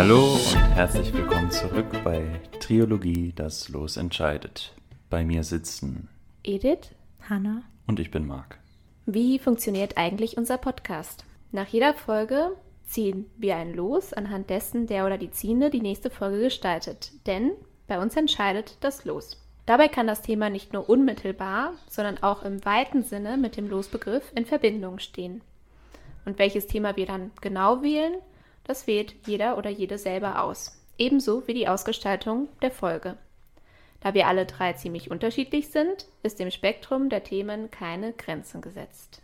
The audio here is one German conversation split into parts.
Hallo und herzlich willkommen zurück bei Triologie, das Los entscheidet. Bei mir sitzen Edith, Hanna und ich bin Marc. Wie funktioniert eigentlich unser Podcast? Nach jeder Folge ziehen wir ein Los, anhand dessen der oder die Ziehende die nächste Folge gestaltet. Denn bei uns entscheidet das Los. Dabei kann das Thema nicht nur unmittelbar, sondern auch im weiten Sinne mit dem Losbegriff in Verbindung stehen. Und welches Thema wir dann genau wählen, das wählt jeder oder jede selber aus. Ebenso wie die Ausgestaltung der Folge. Da wir alle drei ziemlich unterschiedlich sind, ist dem Spektrum der Themen keine Grenzen gesetzt.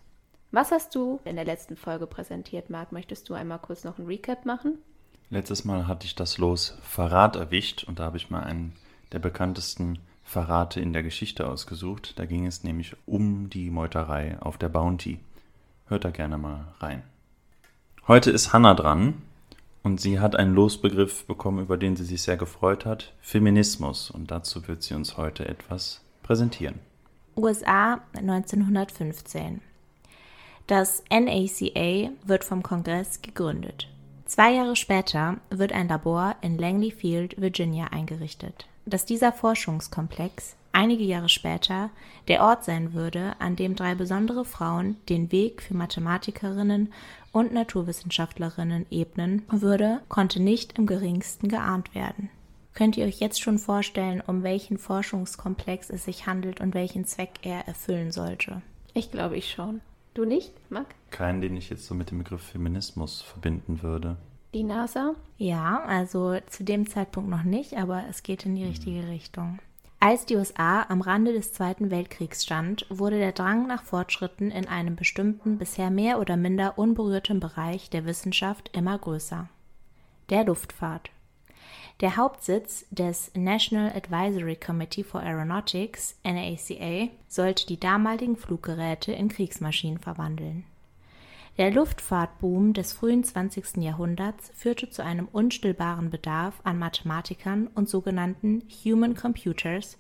Was hast du in der letzten Folge präsentiert, Marc? Möchtest du einmal kurz noch ein Recap machen? Letztes Mal hatte ich das Los Verrat erwischt und da habe ich mal einen der bekanntesten Verrate in der Geschichte ausgesucht. Da ging es nämlich um die Meuterei auf der Bounty. Hört da gerne mal rein. Heute ist Hannah dran und sie hat einen Losbegriff bekommen, über den sie sich sehr gefreut hat, Feminismus. Und dazu wird sie uns heute etwas präsentieren. USA 1915. Das NACA wird vom Kongress gegründet. Zwei Jahre später wird ein Labor in Langley Field, Virginia eingerichtet. Dass dieser Forschungskomplex einige Jahre später der Ort sein würde, an dem drei besondere Frauen den Weg für Mathematikerinnen und Naturwissenschaftlerinnen ebnen würde, konnte nicht im geringsten geahnt werden. Könnt ihr euch jetzt schon vorstellen, um welchen Forschungskomplex es sich handelt und welchen Zweck er erfüllen sollte? Ich glaube ich schon. Du nicht, Marc? Keinen, den ich jetzt so mit dem Begriff Feminismus verbinden würde. Die NASA? Ja, also zu dem Zeitpunkt noch nicht, aber es geht in die richtige Richtung. Als die USA am Rande des Zweiten Weltkriegs stand, wurde der Drang nach Fortschritten in einem bestimmten, bisher mehr oder minder unberührten Bereich der Wissenschaft immer größer. Der Luftfahrt. Der Hauptsitz des National Advisory Committee for Aeronautics, NACA, sollte die damaligen Fluggeräte in Kriegsmaschinen verwandeln. Der Luftfahrtboom des frühen 20. Jahrhunderts führte zu einem unstillbaren Bedarf an Mathematikern und sogenannten Human Computers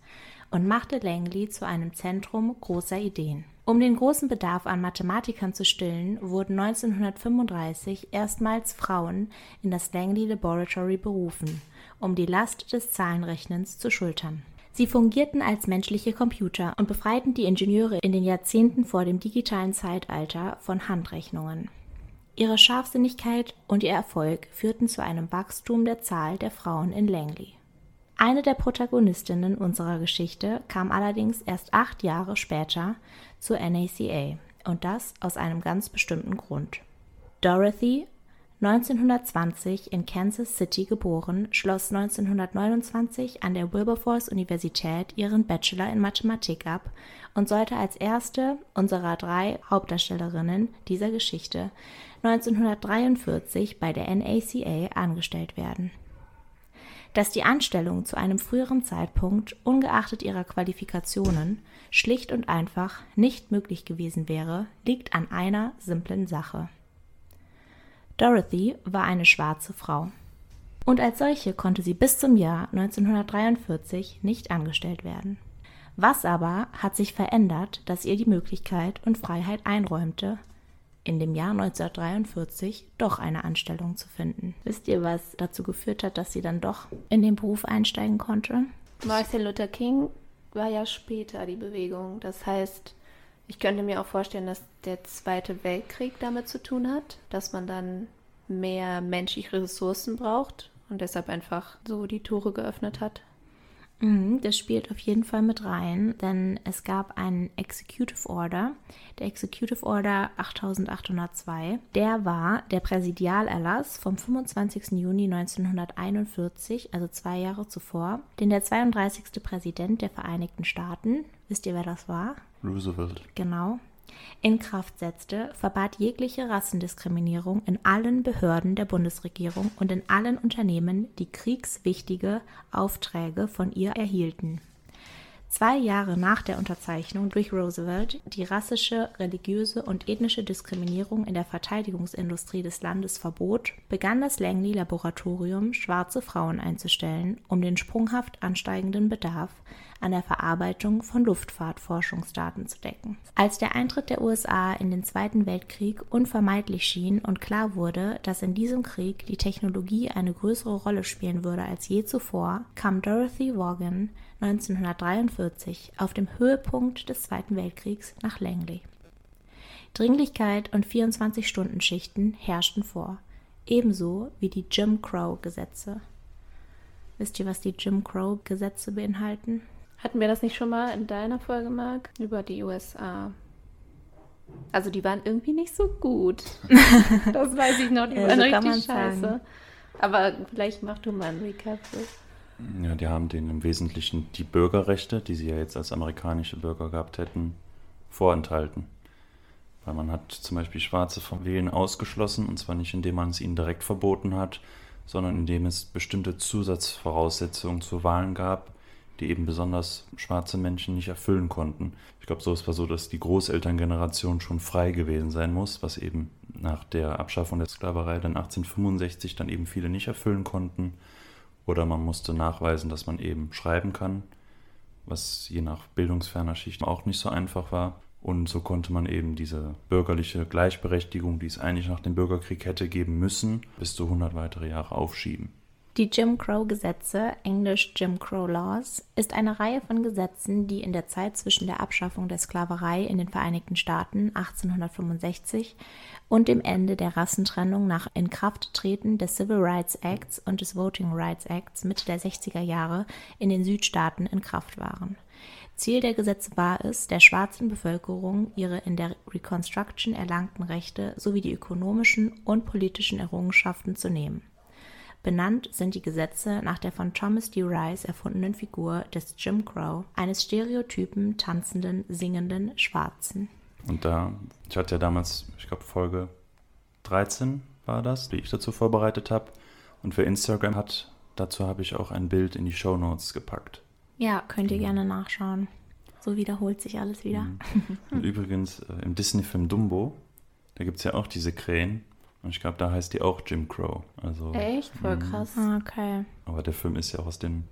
und machte Langley zu einem Zentrum großer Ideen. Um den großen Bedarf an Mathematikern zu stillen, wurden 1935 erstmals Frauen in das Langley Laboratory berufen, um die Last des Zahlenrechnens zu schultern. Sie fungierten als menschliche Computer und befreiten die Ingenieure in den Jahrzehnten vor dem digitalen Zeitalter von Handrechnungen. Ihre Scharfsinnigkeit und ihr Erfolg führten zu einem Wachstum der Zahl der Frauen in Langley. Eine der Protagonistinnen unserer Geschichte kam allerdings erst acht Jahre später zur NACA und das aus einem ganz bestimmten Grund. Dorothy 1920 in Kansas City geboren, schloss 1929 an der Wilberforce Universität ihren Bachelor in Mathematik ab und sollte als erste unserer drei Hauptdarstellerinnen dieser Geschichte 1943 bei der NACA angestellt werden. Dass die Anstellung zu einem früheren Zeitpunkt, ungeachtet ihrer Qualifikationen, schlicht und einfach nicht möglich gewesen wäre, liegt an einer simplen Sache. Dorothy war eine schwarze Frau. Und als solche konnte sie bis zum Jahr 1943 nicht angestellt werden. Was aber hat sich verändert, dass ihr die Möglichkeit und Freiheit einräumte, in dem Jahr 1943 doch eine Anstellung zu finden? Wisst ihr, was dazu geführt hat, dass sie dann doch in den Beruf einsteigen konnte? Martin Luther King war ja später die Bewegung. Das heißt, ich könnte mir auch vorstellen, dass der Zweite Weltkrieg damit zu tun hat, dass man dann mehr menschliche Ressourcen braucht und deshalb einfach so die Tore geöffnet hat. Mhm, das spielt auf jeden Fall mit rein, denn es gab einen Executive Order, der Executive Order 8802. Der war der Präsidialerlass vom 25. Juni 1941, also zwei Jahre zuvor, den der 32. Präsident der Vereinigten Staaten, wisst ihr, wer das war? Roosevelt. Genau, in Kraft setzte, verbat jegliche Rassendiskriminierung in allen Behörden der Bundesregierung und in allen Unternehmen, die kriegswichtige Aufträge von ihr erhielten. Zwei Jahre nach der Unterzeichnung durch Roosevelt die rassische, religiöse und ethnische Diskriminierung in der Verteidigungsindustrie des Landes verbot, begann das Langley Laboratorium schwarze Frauen einzustellen, um den sprunghaft ansteigenden Bedarf an der Verarbeitung von Luftfahrtforschungsdaten zu decken. Als der Eintritt der USA in den Zweiten Weltkrieg unvermeidlich schien und klar wurde, dass in diesem Krieg die Technologie eine größere Rolle spielen würde als je zuvor, kam Dorothy Vaughan 1943 auf dem Höhepunkt des Zweiten Weltkriegs nach Langley. Dringlichkeit und 24-Stunden-Schichten herrschten vor, ebenso wie die Jim Crow-Gesetze. Wisst ihr, was die Jim Crow-Gesetze beinhalten? Hatten wir das nicht schon mal in deiner Folge, Marc? Über die USA. Also die waren irgendwie nicht so gut. das weiß ich noch, die Ja, waren so richtig scheiße. sagen. Aber vielleicht mach du mal einen Recap. Ja, die haben denen im Wesentlichen die Bürgerrechte, die sie ja jetzt als amerikanische Bürger gehabt hätten, vorenthalten. Weil man hat zum Beispiel Schwarze vom Wählen ausgeschlossen, und zwar nicht indem man es ihnen direkt verboten hat, sondern indem es bestimmte Zusatzvoraussetzungen zu Wahlen gab, die eben besonders schwarze Menschen nicht erfüllen konnten. Ich glaube, so es war so, dass die Großelterngeneration schon frei gewesen sein muss, was eben nach der Abschaffung der Sklaverei dann 1865 dann eben viele nicht erfüllen konnten. Oder man musste nachweisen, dass man eben schreiben kann, was je nach bildungsferner Schicht auch nicht so einfach war. Und so konnte man eben diese bürgerliche Gleichberechtigung, die es eigentlich nach dem Bürgerkrieg hätte geben müssen, bis zu 100 weitere Jahre aufschieben. Die Jim Crow-Gesetze, englisch Jim Crow Laws, ist eine Reihe von Gesetzen, die in der Zeit zwischen der Abschaffung der Sklaverei in den Vereinigten Staaten 1865 und dem Ende der Rassentrennung nach Inkrafttreten des Civil Rights Acts und des Voting Rights Acts Mitte der 60er Jahre in den Südstaaten in Kraft waren. Ziel der Gesetze war es, der schwarzen Bevölkerung ihre in der Reconstruction erlangten Rechte sowie die ökonomischen und politischen Errungenschaften zu nehmen. Benannt sind die Gesetze nach der von Thomas D. Rice erfundenen Figur des Jim Crow, eines stereotypen, tanzenden, singenden Schwarzen. Und da, ich hatte ja damals, ich glaube Folge 13 war das, die ich dazu vorbereitet habe. Und für Instagram hat, dazu habe ich auch ein Bild in die Show Notes gepackt. Ja, könnt ihr gerne nachschauen. So wiederholt sich alles wieder. Und übrigens äh, im Disney-Film Dumbo, da gibt es ja auch diese Krähen. Und ich glaube, da heißt die auch Jim Crow. Also, Echt? Voll krass. Okay. aber der Film ist ja auch aus den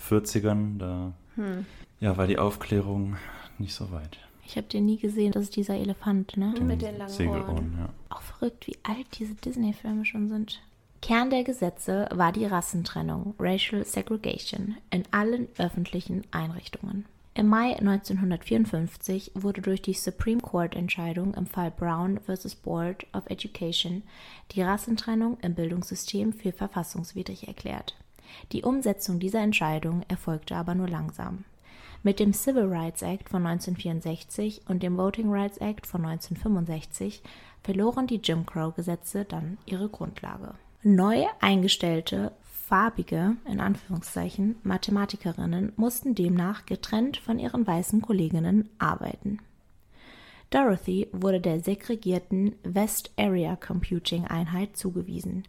40ern. Da Hm. ja, war die Aufklärung nicht so weit. Ich habe den nie gesehen, das ist dieser Elefant, ne? Mit den langen Segelohren, Ohren. ja. Auch verrückt, wie alt diese Disney-Filme schon sind. Kern der Gesetze war die Rassentrennung, Racial Segregation, in allen öffentlichen Einrichtungen. Im Mai 1954 wurde durch die Supreme Court-Entscheidung im Fall Brown vs. Board of Education die Rassentrennung im Bildungssystem für verfassungswidrig erklärt. Die Umsetzung dieser Entscheidung erfolgte aber nur langsam. Mit dem Civil Rights Act von 1964 und dem Voting Rights Act von 1965 verloren die Jim Crow-Gesetze dann ihre Grundlage. Neu eingestellte farbige, in Anführungszeichen, Mathematikerinnen mussten demnach getrennt von ihren weißen Kolleginnen arbeiten. Dorothy wurde der segregierten West Area Computing Einheit zugewiesen,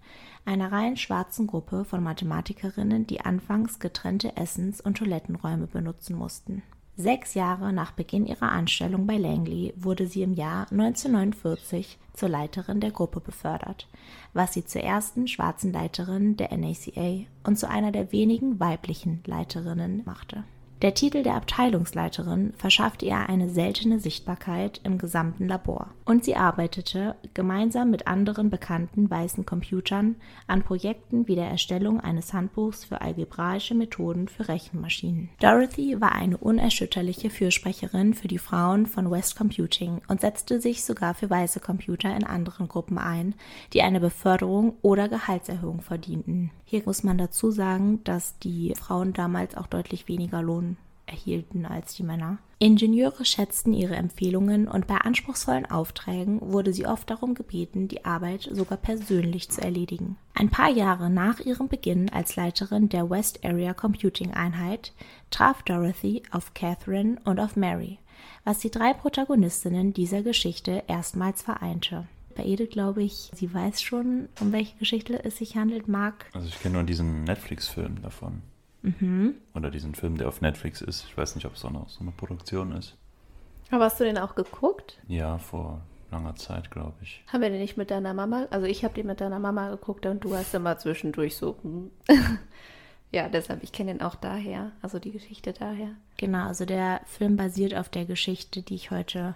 einer rein schwarzen Gruppe von Mathematikerinnen, die anfangs getrennte Essens- und Toilettenräume benutzen mussten. Sechs Jahre nach Beginn ihrer Anstellung bei Langley wurde sie im Jahr 1949 zur Leiterin der Gruppe befördert, was sie zur ersten schwarzen Leiterin der NACA und zu einer der wenigen weiblichen Leiterinnen machte. Der Titel der Abteilungsleiterin verschaffte ihr eine seltene Sichtbarkeit im gesamten Labor und sie arbeitete gemeinsam mit anderen bekannten weißen Computern an Projekten wie der Erstellung eines Handbuchs für algebraische Methoden für Rechenmaschinen. Dorothy war eine unerschütterliche Fürsprecherin für die Frauen von West Computing und setzte sich sogar für weiße Computer in anderen Gruppen ein, die eine Beförderung oder Gehaltserhöhung verdienten. Hier muss man dazu sagen, dass die Frauen damals auch deutlich weniger Lohn erhielten als die Männer. Ingenieure schätzten ihre Empfehlungen und bei anspruchsvollen Aufträgen wurde sie oft darum gebeten, die Arbeit sogar persönlich zu erledigen. Ein paar Jahre nach ihrem Beginn als Leiterin der West Area Computing Einheit traf Dorothy auf Catherine und auf Mary, was die drei Protagonistinnen dieser Geschichte erstmals vereinte. Bei Edith glaube ich, sie weiß schon, um welche Geschichte es sich handelt, mag. Also ich kenne nur diesen Netflix-Film davon. Oder diesen Film, der auf Netflix ist. Ich weiß nicht, ob es auch noch so eine Produktion ist. Aber hast du den auch geguckt? Ja, vor langer Zeit, glaube ich. Haben wir den nicht mit deiner Mama? Also ich habe den mit deiner Mama geguckt und du hast immer zwischendurch so hm, Ja, deshalb, ich kenne den auch daher, also die Geschichte daher. Genau, also der Film basiert auf der Geschichte, die ich heute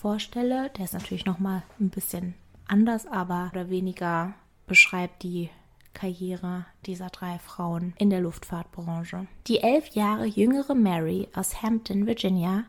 vorstelle. Der ist natürlich nochmal ein bisschen anders, aber oder weniger beschreibt die Karriere dieser drei Frauen in der Luftfahrtbranche. Die elf Jahre jüngere Mary aus Hampton, Virginia,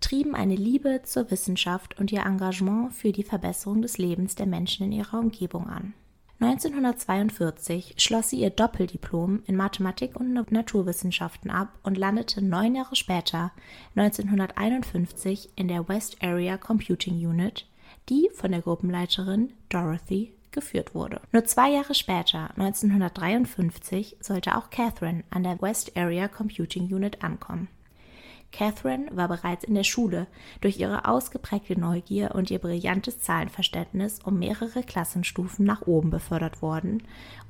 trieben eine Liebe zur Wissenschaft und ihr Engagement für die Verbesserung des Lebens der Menschen in ihrer Umgebung an. 1942 schloss sie ihr Doppeldiplom in Mathematik und Naturwissenschaften ab und landete neun Jahre später, 1951, in der West Area Computing Unit, die von der Gruppenleiterin Dorothy geführt wurde. Nur zwei Jahre später, 1953, sollte auch Catherine an der West Area Computing Unit ankommen. Catherine war bereits in der Schule durch ihre ausgeprägte Neugier und ihr brillantes Zahlenverständnis um mehrere Klassenstufen nach oben befördert worden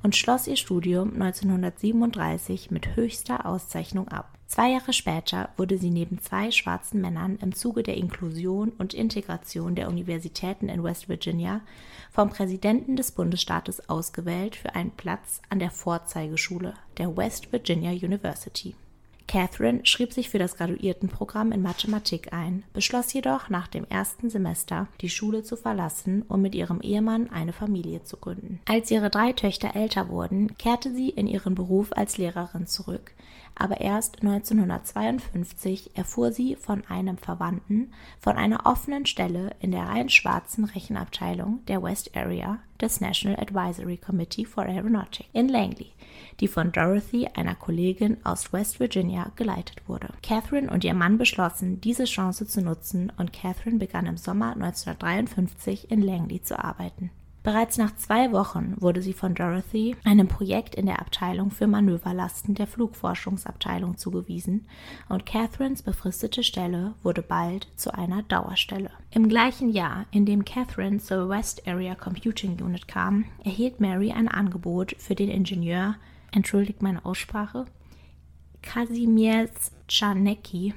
und schloss ihr Studium 1937 mit höchster Auszeichnung ab. Zwei Jahre später wurde sie neben zwei schwarzen Männern im Zuge der Inklusion und Integration der Universitäten in West Virginia vom Präsidenten des Bundesstaates ausgewählt für einen Platz an der Vorzeigeschule der West Virginia University. Catherine schrieb sich für das Graduiertenprogramm in Mathematik ein, beschloss jedoch nach dem ersten Semester die Schule zu verlassen, um mit ihrem Ehemann eine Familie zu gründen. Als ihre drei Töchter älter wurden, kehrte sie in ihren Beruf als Lehrerin zurück, aber erst 1952 erfuhr sie von einem Verwandten von einer offenen Stelle in der rein schwarzen Rechenabteilung der West Area des National Advisory Committee for Aeronautics in Langley, die von Dorothy, einer Kollegin aus West Virginia, geleitet wurde. Catherine und ihr Mann beschlossen, diese Chance zu nutzen und Catherine begann im Sommer 1953 in Langley zu arbeiten. Bereits nach zwei Wochen wurde sie von Dorothy einem Projekt in der Abteilung für Manöverlasten der Flugforschungsabteilung zugewiesen und Catherines befristete Stelle wurde bald zu einer Dauerstelle. Im gleichen Jahr, in dem Catherine zur West Area Computing Unit kam, erhielt Mary ein Angebot für den Ingenieur, entschuldigt meine Aussprache, Kazimierz Czarnecki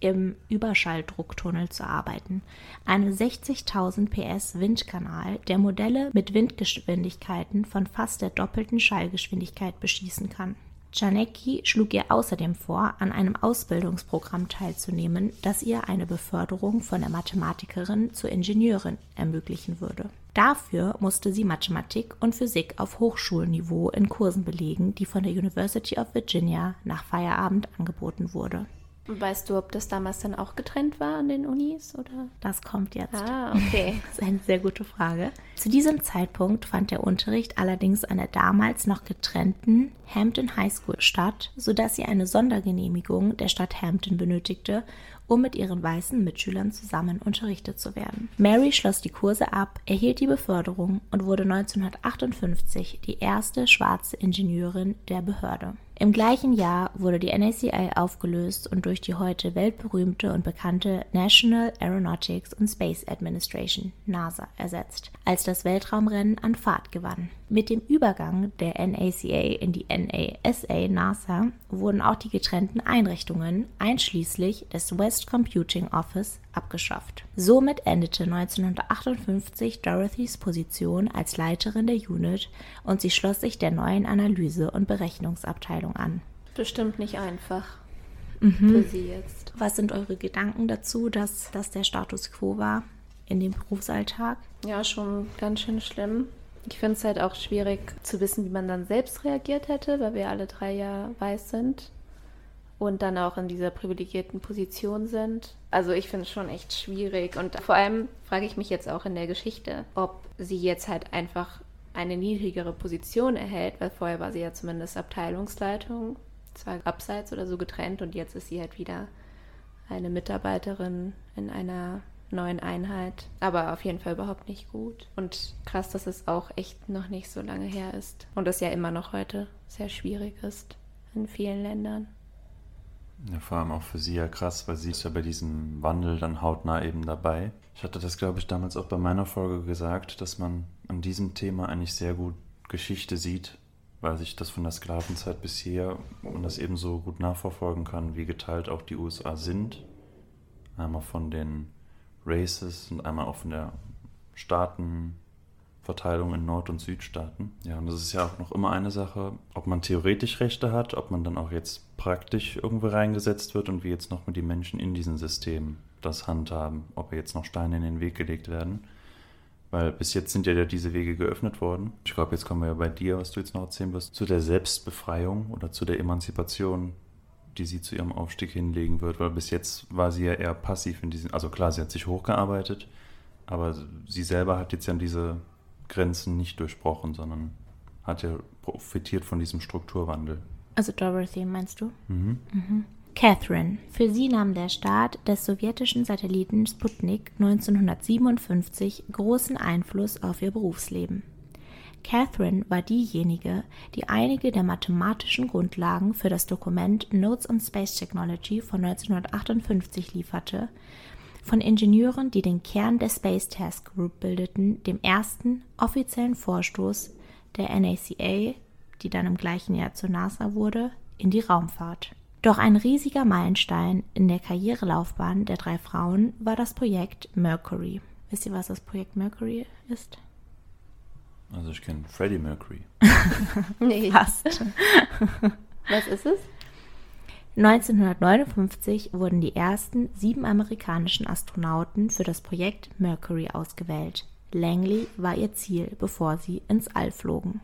im Überschalldrucktunnel zu arbeiten, eine 60.000 PS Windkanal, der Modelle mit Windgeschwindigkeiten von fast der doppelten Schallgeschwindigkeit beschießen kann. Czarnecki schlug ihr außerdem vor, an einem Ausbildungsprogramm teilzunehmen, das ihr eine Beförderung von der Mathematikerin zur Ingenieurin ermöglichen würde. Dafür musste sie Mathematik und Physik auf Hochschulniveau in Kursen belegen, die von der University of Virginia nach Feierabend angeboten wurde. Weißt du, ob das damals dann auch getrennt war an den Unis oder? Das kommt jetzt. Ah, okay. Das ist eine sehr gute Frage. Zu diesem Zeitpunkt fand der Unterricht allerdings an der damals noch getrennten Hampton High School statt, sodass sie eine Sondergenehmigung der Stadt Hampton benötigte, um mit ihren weißen Mitschülern zusammen unterrichtet zu werden. Mary schloss die Kurse ab, erhielt die Beförderung und wurde 1958 die erste schwarze Ingenieurin der Behörde. Im gleichen Jahr wurde die NACA aufgelöst und durch die heute weltberühmte und bekannte National Aeronautics and Space Administration NASA ersetzt, als das Weltraumrennen an Fahrt gewann. Mit dem Übergang der NACA in die NASA NASA wurden auch die getrennten Einrichtungen einschließlich des West Computing Office abgeschafft. Somit endete 1958 Dorothys Position als Leiterin der Unit und sie schloss sich der neuen Analyse- und Berechnungsabteilung an. Bestimmt nicht einfach Mhm. für sie jetzt. Was sind eure Gedanken dazu, dass das der Status quo war in dem Berufsalltag? Ja, schon ganz schön schlimm. Ich finde es halt auch schwierig zu wissen, wie man dann selbst reagiert hätte, weil wir alle drei ja weiß sind und dann auch in dieser privilegierten Position sind. Also ich finde es schon echt schwierig und vor allem frage ich mich jetzt auch in der Geschichte, ob sie jetzt halt einfach eine niedrigere Position erhält, weil vorher war sie ja zumindest Abteilungsleitung, zwar abseits oder so getrennt und jetzt ist sie halt wieder eine Mitarbeiterin in einer neuen Einheit, aber auf jeden Fall überhaupt nicht gut. Und krass, dass es auch echt noch nicht so lange her ist und es ja immer noch heute sehr schwierig ist in vielen Ländern. Ja, vor allem auch für sie ja krass, weil sie ist ja bei diesem Wandel dann hautnah eben dabei. Ich hatte das, glaube ich, damals auch bei meiner Folge gesagt, dass man an diesem Thema eigentlich sehr gut Geschichte sieht, weil sich das von der Sklavenzeit bis hier und das eben so gut nachverfolgen kann, wie geteilt auch die USA sind. Einmal von den Races und einmal auch von der Verteilung in Nord- und Südstaaten. Ja, und das ist ja auch noch immer eine Sache, ob man theoretisch Rechte hat, ob man dann auch jetzt praktisch irgendwo reingesetzt wird und wie jetzt noch mit den Menschen in diesen Systemen das handhaben, ob jetzt noch Steine in den Weg gelegt werden. Weil bis jetzt sind ja diese Wege geöffnet worden. Ich glaube, jetzt kommen wir ja bei dir, was du jetzt noch erzählen wirst, zu der Selbstbefreiung oder zu der Emanzipation, die sie zu ihrem Aufstieg hinlegen wird. Weil bis jetzt war sie ja eher passiv in diesen, also klar, sie hat sich hochgearbeitet, aber sie selber hat jetzt ja diese Grenzen nicht durchbrochen, sondern hat ja profitiert von diesem Strukturwandel. Also Dorothy, meinst du? Mhm. Mhm. Catherine. Für sie nahm der Start des sowjetischen Satelliten Sputnik 1957 großen Einfluss auf ihr Berufsleben. Catherine war diejenige, die einige der mathematischen Grundlagen für das Dokument Notes on Space Technology von 1958 lieferte, von Ingenieuren, die den Kern der Space Task Group bildeten, dem ersten offiziellen Vorstoß der NACA, die dann im gleichen Jahr zur NASA wurde, in die Raumfahrt. Doch ein riesiger Meilenstein in der Karrierelaufbahn der drei Frauen war das Projekt Mercury. Wisst ihr, was das Projekt Mercury ist? Also ich kenne Freddie Mercury. Nee. Fast. Was ist es? 1959 wurden die ersten sieben amerikanischen Astronauten für das Projekt Mercury ausgewählt. Langley war ihr Ziel, bevor sie ins All flogen.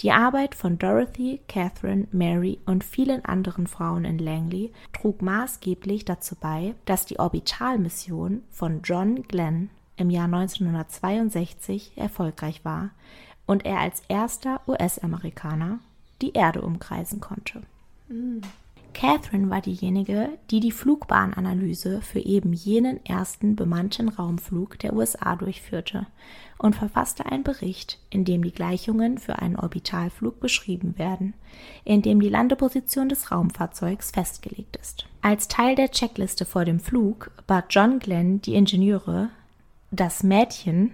Die Arbeit von Dorothy, Catherine, Mary und vielen anderen Frauen in Langley trug maßgeblich dazu bei, dass die Orbitalmission von John Glenn im Jahr 1962 erfolgreich war und er als erster US-Amerikaner die Erde umkreisen konnte. Catherine war diejenige, die die Flugbahnanalyse für eben jenen ersten bemannten Raumflug der USA durchführte und verfasste einen Bericht, in dem die Gleichungen für einen Orbitalflug beschrieben werden, in dem die Landeposition des Raumfahrzeugs festgelegt ist. Als Teil der Checkliste vor dem Flug bat John Glenn die Ingenieure, das Mädchen,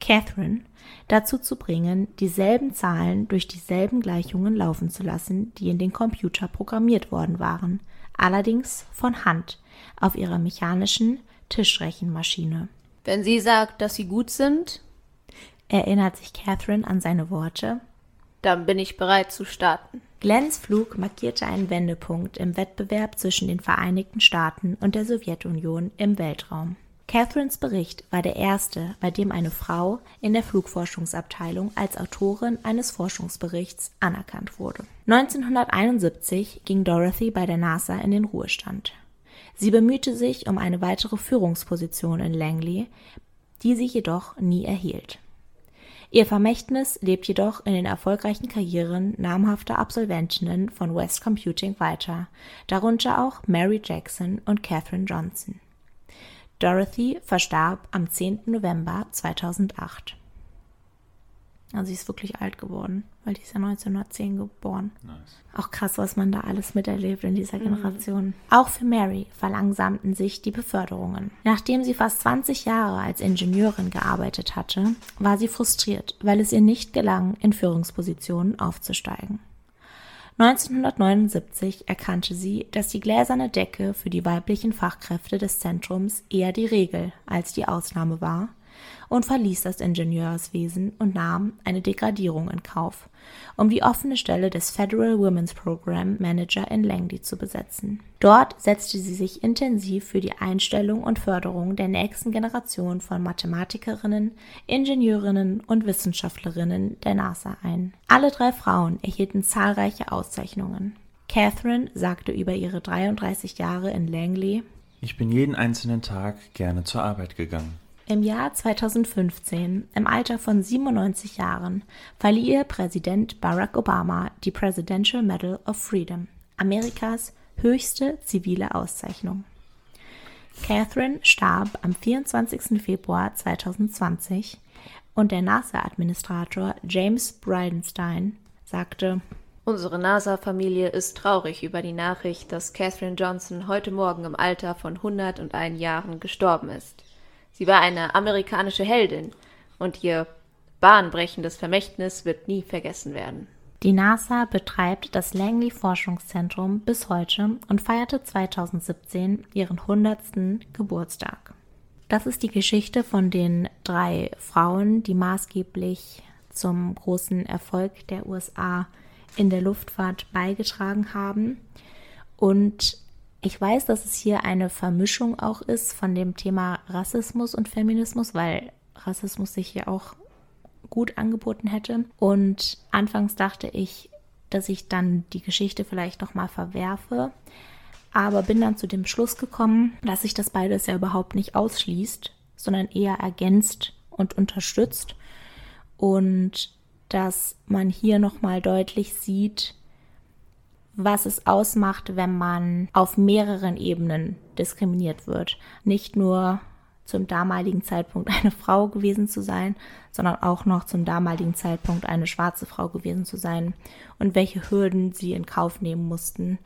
Catherine, dazu zu bringen, dieselben Zahlen durch dieselben Gleichungen laufen zu lassen, die in den Computer programmiert worden waren, allerdings von Hand auf ihrer mechanischen Tischrechenmaschine. Wenn sie sagt, dass sie gut sind, Erinnert sich Catherine an seine Worte? dann bin ich bereit zu starten. Glens Flug markierte einen Wendepunkt im Wettbewerb zwischen den Vereinigten Staaten und der Sowjetunion im Weltraum. Catherines Bericht war der erste, bei dem eine Frau in der Flugforschungsabteilung als Autorin eines Forschungsberichts anerkannt wurde. 1971 ging Dorothy bei der NASA in den Ruhestand. Sie bemühte sich um eine weitere Führungsposition in Langley, die sie jedoch nie erhielt. Ihr Vermächtnis lebt jedoch in den erfolgreichen Karrieren namhafter Absolventinnen von West Computing weiter, darunter auch Mary Jackson und Katherine Johnson. Dorothy verstarb am 10. November 2008. Also sie ist wirklich alt geworden, weil die ist ja 1910 geboren. Nice. Auch krass, was man da alles miterlebt in dieser Generation. Auch für Mary verlangsamten sich die Beförderungen. Nachdem sie fast 20 Jahre als Ingenieurin gearbeitet hatte, war sie frustriert, weil es ihr nicht gelang, in Führungspositionen aufzusteigen. 1979 erkannte sie, dass die gläserne Decke für die weiblichen Fachkräfte des Zentrums eher die Regel als die Ausnahme war und verließ das Ingenieurswesen und nahm eine Degradierung in Kauf, um die offene Stelle des Federal Women's Program Manager in Langley zu besetzen. Dort setzte sie sich intensiv für die Einstellung und Förderung der nächsten Generation von Mathematikerinnen, Ingenieurinnen und Wissenschaftlerinnen der NASA ein. Alle drei Frauen erhielten zahlreiche Auszeichnungen. Catherine sagte über ihre 33 Jahre in Langley, Ich bin jeden einzelnen Tag gerne zur Arbeit gegangen. Im Jahr 2015, im Alter von 97 Jahren, verlieh ihr Präsident Barack Obama die Presidential Medal of Freedom, Amerikas höchste zivile Auszeichnung. Catherine starb am 24. Februar 2020 und der NASA-Administrator James Bridenstine sagte, Unsere NASA-Familie ist traurig über die Nachricht, dass Katherine Johnson heute Morgen im Alter von 101 Jahren gestorben ist. Sie war eine amerikanische Heldin und ihr bahnbrechendes Vermächtnis wird nie vergessen werden. Die NASA betreibt das Langley Forschungszentrum bis heute und feierte 2017 ihren 100. Geburtstag. Das ist die Geschichte von den drei Frauen, die maßgeblich zum großen Erfolg der USA in der Luftfahrt beigetragen haben. Und ich weiß, dass es hier eine Vermischung auch ist von dem Thema Rassismus und Feminismus, weil Rassismus sich hier auch gut angeboten hätte. Und anfangs dachte ich, dass ich dann die Geschichte vielleicht noch mal verwerfe, aber bin dann zu dem Schluss gekommen, dass sich das beides ja überhaupt nicht ausschließt, sondern eher ergänzt und unterstützt und dass man hier noch mal deutlich sieht, was es ausmacht, wenn man auf mehreren Ebenen diskriminiert wird. Nicht nur zum damaligen Zeitpunkt eine Frau gewesen zu sein, sondern auch noch zum damaligen Zeitpunkt eine schwarze Frau gewesen zu sein und welche Hürden sie in Kauf nehmen mussten,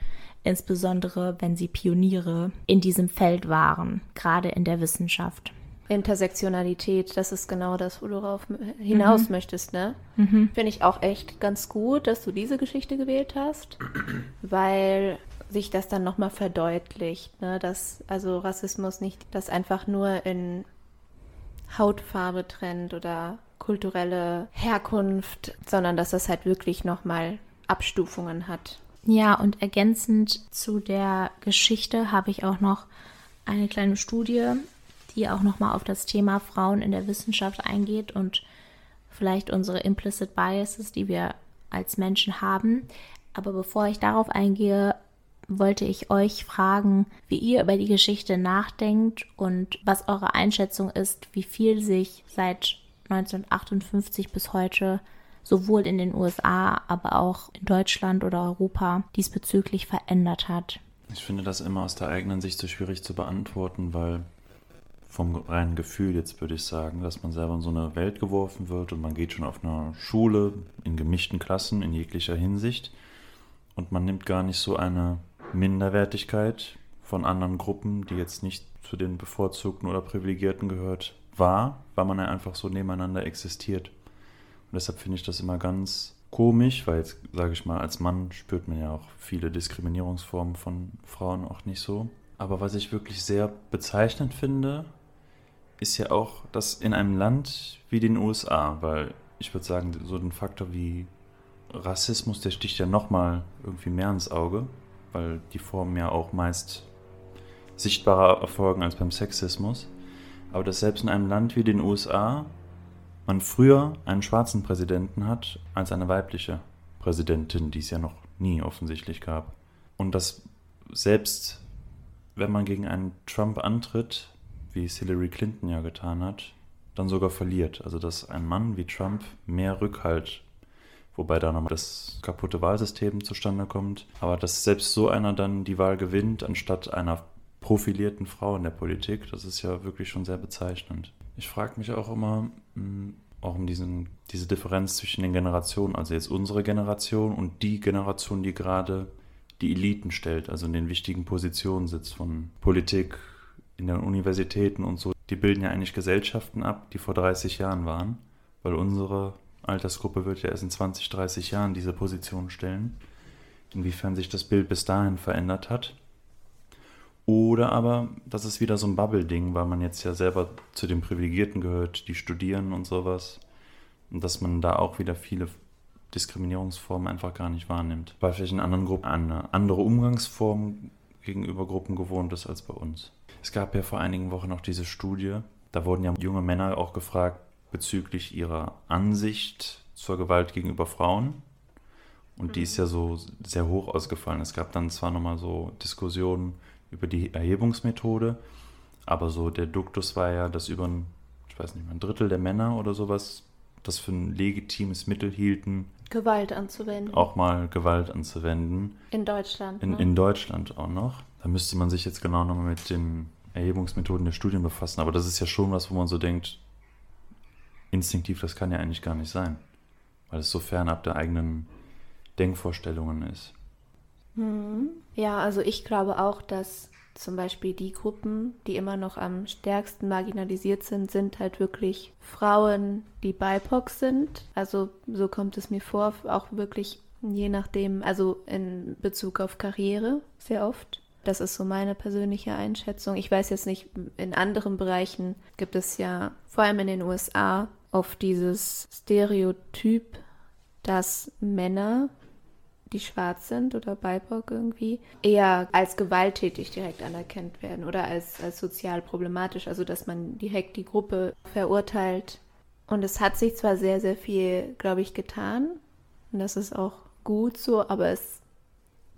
insbesondere wenn sie Pioniere in diesem Feld waren, gerade in der Wissenschaft. Intersektionalität, das ist genau das, wo du darauf hinaus mhm. möchtest, ne? Mhm. Finde ich auch echt ganz gut, dass du diese Geschichte gewählt hast, weil sich das dann nochmal verdeutlicht, ne? dass also Rassismus nicht das einfach nur in Hautfarbe trennt oder kulturelle Herkunft, sondern dass das halt wirklich nochmal Abstufungen hat. Ja, und ergänzend zu der Geschichte habe ich auch noch eine kleine Studie, die auch nochmal auf das Thema Frauen in der Wissenschaft eingeht und vielleicht unsere implicit biases, die wir als Menschen haben. Aber bevor ich darauf eingehe, wollte ich euch fragen, wie ihr über die Geschichte nachdenkt und was eure Einschätzung ist, wie viel sich seit 1958 bis heute sowohl in den USA, aber auch in Deutschland oder Europa diesbezüglich verändert hat. Ich finde das immer aus der eigenen Sicht so schwierig zu beantworten, weil vom reinen Gefühl jetzt würde ich sagen, dass man selber in so eine Welt geworfen wird und man geht schon auf einer Schule in gemischten Klassen in jeglicher Hinsicht und man nimmt gar nicht so eine Minderwertigkeit von anderen Gruppen, die jetzt nicht zu den bevorzugten oder privilegierten gehört, wahr, weil man ja einfach so nebeneinander existiert. Und deshalb finde ich das immer ganz komisch, weil jetzt, sage ich mal, als Mann spürt man ja auch viele Diskriminierungsformen von Frauen auch nicht so. Aber was ich wirklich sehr bezeichnend finde, ist ja auch, dass in einem Land wie den USA, weil ich würde sagen, so ein Faktor wie Rassismus, der sticht ja nochmal irgendwie mehr ins Auge, weil die Formen ja auch meist sichtbarer erfolgen als beim Sexismus. Aber dass selbst in einem Land wie den USA man früher einen schwarzen Präsidenten hat als eine weibliche Präsidentin, die es ja noch nie offensichtlich gab. Und dass selbst wenn man gegen einen Trump antritt, wie es Hillary Clinton ja getan hat, dann sogar verliert. Also dass ein Mann wie Trump mehr Rückhalt wobei da nochmal das kaputte Wahlsystem zustande kommt. Aber dass selbst so einer dann die Wahl gewinnt, anstatt einer profilierten Frau in der Politik, das ist ja wirklich schon sehr bezeichnend. Ich frage mich auch immer, hm, auch um diesen, diese Differenz zwischen den Generationen, also jetzt unsere Generation und die Generation, die gerade die Eliten stellt, also in den wichtigen Positionen sitzt von Politik, in den Universitäten und so. Die bilden ja eigentlich Gesellschaften ab, die vor 30 Jahren waren, weil unsere Altersgruppe wird ja erst in 20, 30 Jahren diese Position stellen. Inwiefern sich das Bild bis dahin verändert hat. Oder aber, das ist wieder so ein Bubble-Ding, weil man jetzt ja selber zu den Privilegierten gehört, die studieren und sowas. Und dass man da auch wieder viele Diskriminierungsformen einfach gar nicht wahrnimmt. Weil vielleicht in anderen Gruppen eine andere Umgangsform gegenüber Gruppen gewohnt ist als bei uns. Es gab ja vor einigen Wochen noch diese Studie, da wurden ja junge Männer auch gefragt, bezüglich ihrer Ansicht zur Gewalt gegenüber Frauen. Und die ist ja so sehr hoch ausgefallen. Es gab dann zwar nochmal so Diskussionen über die Erhebungsmethode, aber so der Duktus war ja, dass über ein, ich weiß nicht, ein Drittel der Männer oder sowas das für ein legitimes Mittel hielten, Gewalt anzuwenden. Auch mal Gewalt anzuwenden. In Deutschland. In, ne? in Deutschland auch noch. Da müsste man sich jetzt genau nochmal mit den Erhebungsmethoden der Studien befassen. Aber das ist ja schon was, wo man so denkt, instinktiv, das kann ja eigentlich gar nicht sein, weil es so fernab der eigenen Denkvorstellungen ist. Hm. Ja, also ich glaube auch, dass zum Beispiel die Gruppen, die immer noch am stärksten marginalisiert sind, sind halt wirklich Frauen, die BIPOC sind. Also so kommt es mir vor, auch wirklich je nachdem, also in Bezug auf Karriere sehr oft. Das ist so meine persönliche Einschätzung. Ich weiß jetzt nicht, in anderen Bereichen gibt es ja, vor allem in den USA, oft dieses Stereotyp, dass Männer, die schwarz sind oder BIPOC irgendwie, eher als gewalttätig direkt anerkannt werden oder als, als sozial problematisch. Also dass man direkt die Gruppe verurteilt. Und es hat sich zwar sehr, sehr viel, glaube ich, getan. Und das ist auch gut so, aber es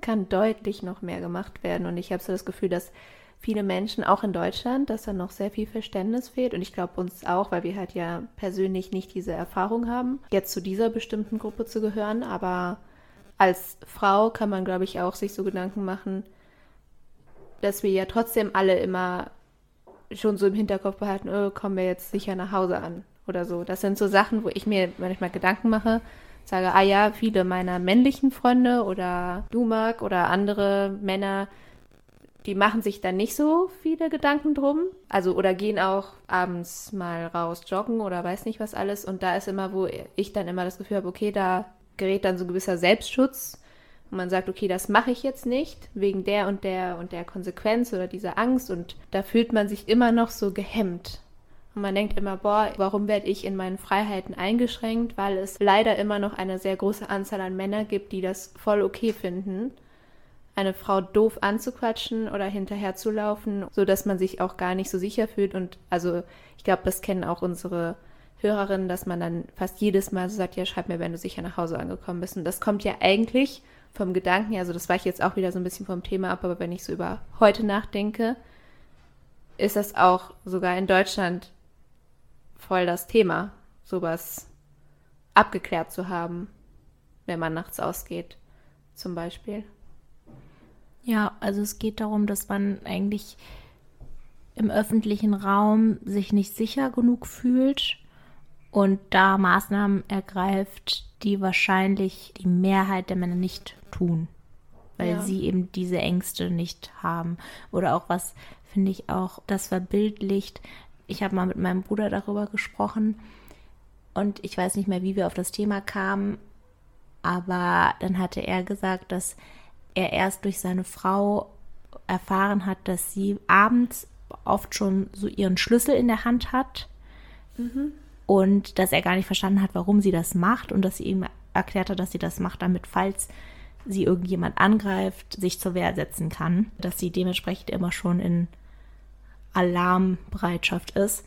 kann deutlich noch mehr gemacht werden. Und ich habe so das Gefühl, dass viele Menschen, auch in Deutschland, dass da noch sehr viel Verständnis fehlt. Und ich glaube uns auch, weil wir halt ja persönlich nicht diese Erfahrung haben, jetzt zu dieser bestimmten Gruppe zu gehören. Aber als Frau kann man, glaube ich, auch sich so Gedanken machen, dass wir ja trotzdem alle immer schon so im Hinterkopf behalten, oh, kommen wir jetzt sicher nach Hause an oder so. Das sind so Sachen, wo ich mir manchmal Gedanken mache, sage, ah ja, viele meiner männlichen Freunde oder du, Marc, oder andere Männer, die machen sich dann nicht so viele Gedanken drum. Also, oder gehen auch abends mal raus joggen oder weiß nicht was alles. Und da ist immer, wo ich dann immer das Gefühl habe, okay, da gerät dann so ein gewisser Selbstschutz. Und man sagt, okay, das mache ich jetzt nicht, wegen der und der und der Konsequenz oder dieser Angst. Und da fühlt man sich immer noch so gehemmt. Und man denkt immer, boah, warum werde ich in meinen Freiheiten eingeschränkt? Weil es leider immer noch eine sehr große Anzahl an Männern gibt, die das voll okay finden, eine Frau doof anzuquatschen oder hinterherzulaufen, so dass man sich auch gar nicht so sicher fühlt. Und also ich glaube, das kennen auch unsere Hörerinnen, dass man dann fast jedes Mal so sagt, ja, schreib mir, wenn du sicher nach Hause angekommen bist. Und das kommt ja eigentlich vom Gedanken also das weiche jetzt auch wieder so ein bisschen vom Thema ab, aber wenn ich so über heute nachdenke, ist das auch sogar in Deutschland voll das Thema, sowas abgeklärt zu haben, wenn man nachts ausgeht, zum Beispiel. Ja, also es geht darum, dass man eigentlich im öffentlichen Raum sich nicht sicher genug fühlt und da Maßnahmen ergreift, die wahrscheinlich die Mehrheit der Männer nicht tun, weil ja. sie eben diese Ängste nicht haben. Oder auch was, finde ich auch, das verbildlicht, ich habe mal mit meinem Bruder darüber gesprochen und ich weiß nicht mehr, wie wir auf das Thema kamen, aber dann hatte er gesagt, dass er erst durch seine Frau erfahren hat, dass sie abends oft schon so ihren Schlüssel in der Hand hat mhm. und dass er gar nicht verstanden hat, warum sie das macht und dass sie ihm erklärt hat, dass sie das macht, damit falls sie irgendjemand angreift, sich zur Wehr setzen kann, dass sie dementsprechend immer schon in Alarmbereitschaft ist.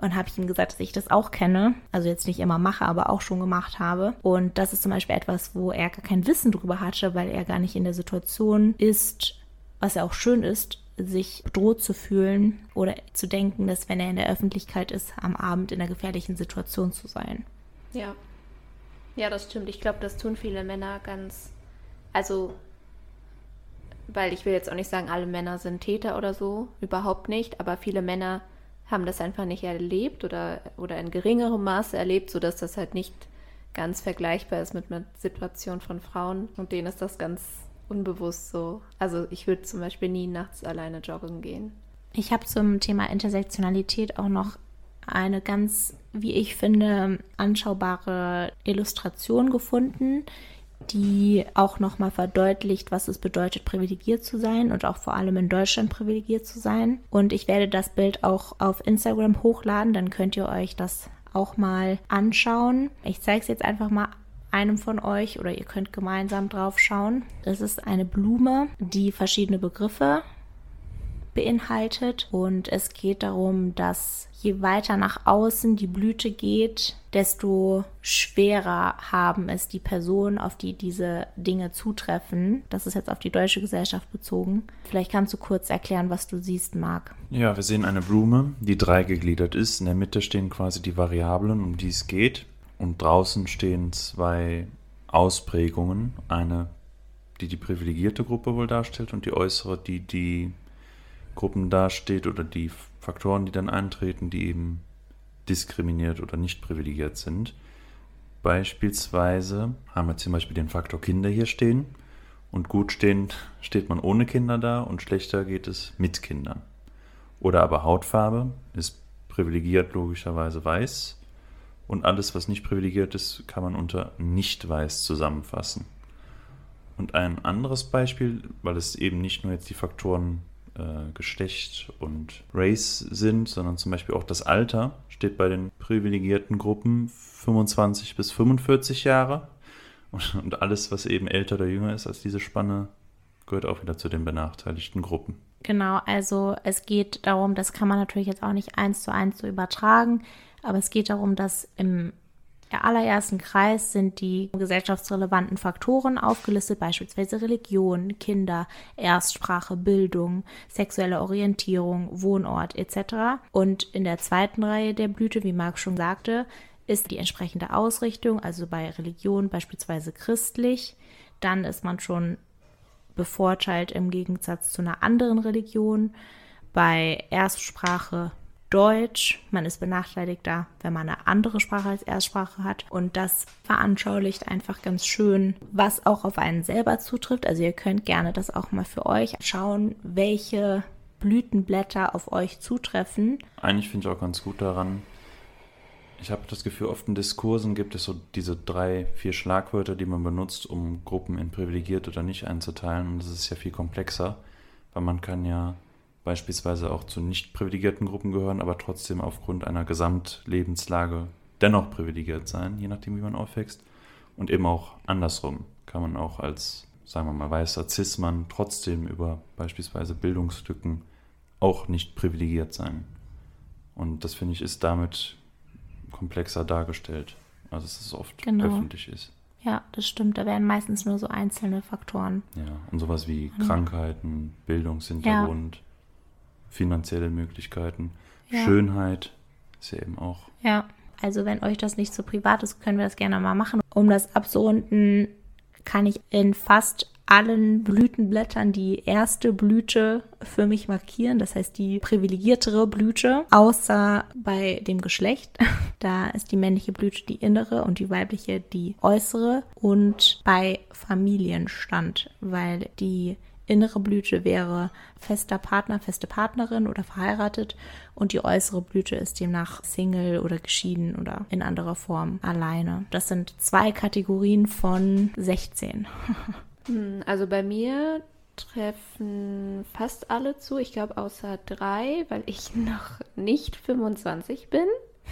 Und habe ich ihm gesagt, dass ich das auch kenne. Also jetzt nicht immer mache, aber auch schon gemacht habe. Und das ist zum Beispiel etwas, wo er gar kein Wissen drüber hatte, weil er gar nicht in der Situation ist, was ja auch schön ist, sich bedroht zu fühlen oder zu denken, dass wenn er in der Öffentlichkeit ist, am Abend in einer gefährlichen Situation zu sein. Ja. Ja, das stimmt. Ich glaube, das tun viele Männer ganz. Also weil ich will jetzt auch nicht sagen, alle Männer sind Täter oder so, überhaupt nicht, aber viele Männer haben das einfach nicht erlebt oder, oder in geringerem Maße erlebt, sodass das halt nicht ganz vergleichbar ist mit einer Situation von Frauen und denen ist das ganz unbewusst so. Also ich würde zum Beispiel nie nachts alleine joggen gehen. Ich habe zum Thema Intersektionalität auch noch eine ganz, wie ich finde, anschaubare Illustration gefunden, die auch nochmal verdeutlicht, was es bedeutet, privilegiert zu sein und auch vor allem in Deutschland privilegiert zu sein. Und ich werde das Bild auch auf Instagram hochladen, dann könnt ihr euch das auch mal anschauen. Ich zeige es jetzt einfach mal einem von euch oder ihr könnt gemeinsam drauf schauen. Das ist eine Blume, die verschiedene Begriffe beinhaltet und es geht darum, dass je weiter nach außen die Blüte geht, desto schwerer haben es die Personen, auf die diese Dinge zutreffen. Das ist jetzt auf die deutsche Gesellschaft bezogen. Vielleicht kannst du kurz erklären, was du siehst, Marc. Ja, wir sehen eine Blume, die dreigegliedert ist. In der Mitte stehen quasi die Variablen, um die es geht. Und draußen stehen zwei Ausprägungen. Eine, die die privilegierte Gruppe wohl darstellt und die äußere, die die Gruppen dasteht oder die Faktoren, die dann eintreten, die eben diskriminiert oder nicht privilegiert sind. Beispielsweise haben wir zum Beispiel den Faktor Kinder hier stehen und gut stehend steht man ohne Kinder da und schlechter geht es mit Kindern. Oder aber Hautfarbe ist privilegiert logischerweise weiß und alles, was nicht privilegiert ist, kann man unter nicht weiß zusammenfassen. Und ein anderes Beispiel, weil es eben nicht nur jetzt die Faktoren äh, Geschlecht und Race sind, sondern zum Beispiel auch das Alter, steht bei den privilegierten Gruppen 25 bis 45 Jahre. Und, und alles, was eben älter oder jünger ist als diese Spanne, gehört auch wieder zu den benachteiligten Gruppen. Genau, also es geht darum, das kann man natürlich jetzt auch nicht eins zu eins so übertragen, aber es geht darum, dass im allerersten Kreis sind die gesellschaftsrelevanten Faktoren aufgelistet, beispielsweise Religion, Kinder, Erstsprache, Bildung, sexuelle Orientierung, Wohnort etc. Und in der zweiten Reihe der Blüte, wie Marc schon sagte, ist die entsprechende Ausrichtung, also bei Religion beispielsweise christlich. Dann ist man schon bevorteilt im Gegensatz zu einer anderen Religion. Bei Erstsprache Deutsch. Man ist benachteiligter, wenn man eine andere Sprache als Erstsprache hat. Und das veranschaulicht einfach ganz schön, was auch auf einen selber zutrifft. Also ihr könnt gerne das auch mal für euch schauen, welche Blütenblätter auf euch zutreffen. Eigentlich finde ich auch ganz gut daran, ich habe das Gefühl, oft in Diskursen gibt es so diese drei, vier Schlagwörter, die man benutzt, um Gruppen in privilegiert oder nicht einzuteilen. Und das ist ja viel komplexer, weil man kann ja beispielsweise auch zu nicht privilegierten Gruppen gehören, aber trotzdem aufgrund einer Gesamtlebenslage dennoch privilegiert sein, je nachdem, wie man aufwächst. Und eben auch andersrum kann man auch als, sagen wir mal, weißer Cis-Mann trotzdem über beispielsweise Bildungslücken auch nicht privilegiert sein. Und das finde ich ist damit komplexer dargestellt, als es oft genau. öffentlich ist. Ja, das stimmt. Da werden meistens nur so einzelne Faktoren. Ja, und sowas wie Krankheiten, Bildungshintergrund, finanzielle Möglichkeiten, ja. Schönheit ist ja eben auch. Ja, also wenn euch das nicht so privat ist, können wir das gerne mal machen. Um das abzurunden, kann ich in fast allen Blütenblättern die erste Blüte für mich markieren, das heißt die privilegiertere Blüte, außer bei dem Geschlecht. Da ist die männliche Blüte die innere und die weibliche die äußere und bei Familienstand, weil die innere Blüte wäre fester Partner, feste Partnerin oder verheiratet und die äußere Blüte ist demnach Single oder geschieden oder in anderer Form alleine. Das sind zwei Kategorien von 16. Hm, also bei mir treffen fast alle zu. Ich glaube außer drei, weil ich noch nicht 25 bin.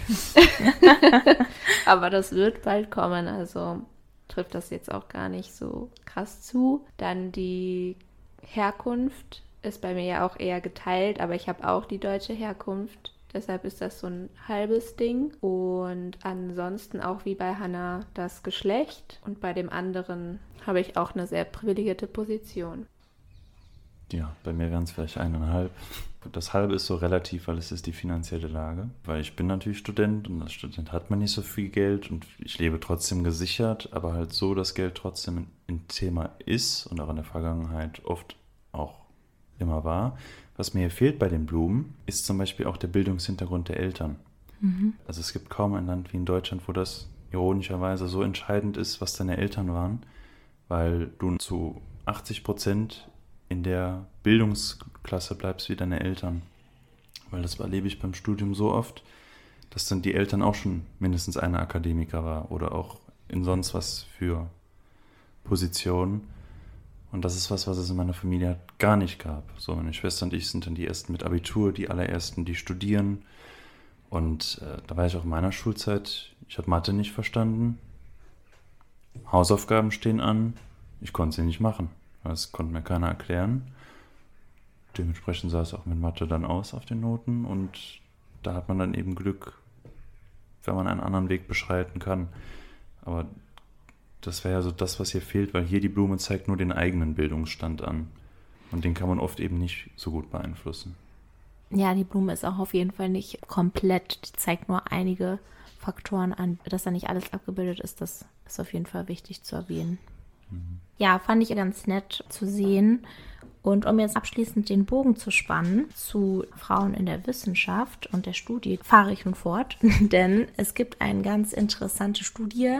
Aber das wird bald kommen, also trifft das jetzt auch gar nicht so krass zu. Dann die Herkunft ist bei mir ja auch eher geteilt, aber ich habe auch die deutsche Herkunft. Deshalb ist das so ein halbes Ding. Und ansonsten auch wie bei Hannah das Geschlecht. Und bei dem anderen habe ich auch eine sehr privilegierte Position. Ja, bei mir wären es vielleicht eineinhalb. Das halbe ist so relativ, weil es ist die finanzielle Lage. Weil ich bin natürlich Student und als Student hat man nicht so viel Geld und ich lebe trotzdem gesichert, aber halt so, dass Geld trotzdem ein Thema ist und auch in der Vergangenheit oft auch immer war. Was mir hier fehlt bei den Blumen, ist zum Beispiel auch der Bildungshintergrund der Eltern. Mhm. Also es gibt kaum ein Land wie in Deutschland, wo das ironischerweise so entscheidend ist, was deine Eltern waren, weil du zu 80 Prozent in der Bildungsklasse bleibst wie deine Eltern. Weil das erlebe ich beim Studium so oft, dass dann die Eltern auch schon mindestens eine Akademiker war oder auch in sonst was für Positionen. Und das ist was, was es in meiner Familie gar nicht gab. So, meine Schwester und ich sind dann die ersten mit Abitur, die allerersten, die studieren. Und äh, da war ich auch in meiner Schulzeit, ich habe Mathe nicht verstanden. Hausaufgaben stehen an, ich konnte sie nicht machen. Das konnte mir keiner erklären. Dementsprechend sah es auch mit Mathe dann aus auf den Noten und da hat man dann eben Glück, wenn man einen anderen Weg beschreiten kann. Aber das wäre ja so das, was hier fehlt, weil hier die Blume zeigt nur den eigenen Bildungsstand an. Und den kann man oft eben nicht so gut beeinflussen. Ja, die Blume ist auch auf jeden Fall nicht komplett. Die zeigt nur einige Faktoren an. Dass da nicht alles abgebildet ist, das ist auf jeden Fall wichtig zu erwähnen. Ja, fand ich ganz nett zu sehen. Und um jetzt abschließend den Bogen zu spannen zu Frauen in der Wissenschaft und der Studie, fahre ich nun fort, denn es gibt eine ganz interessante Studie,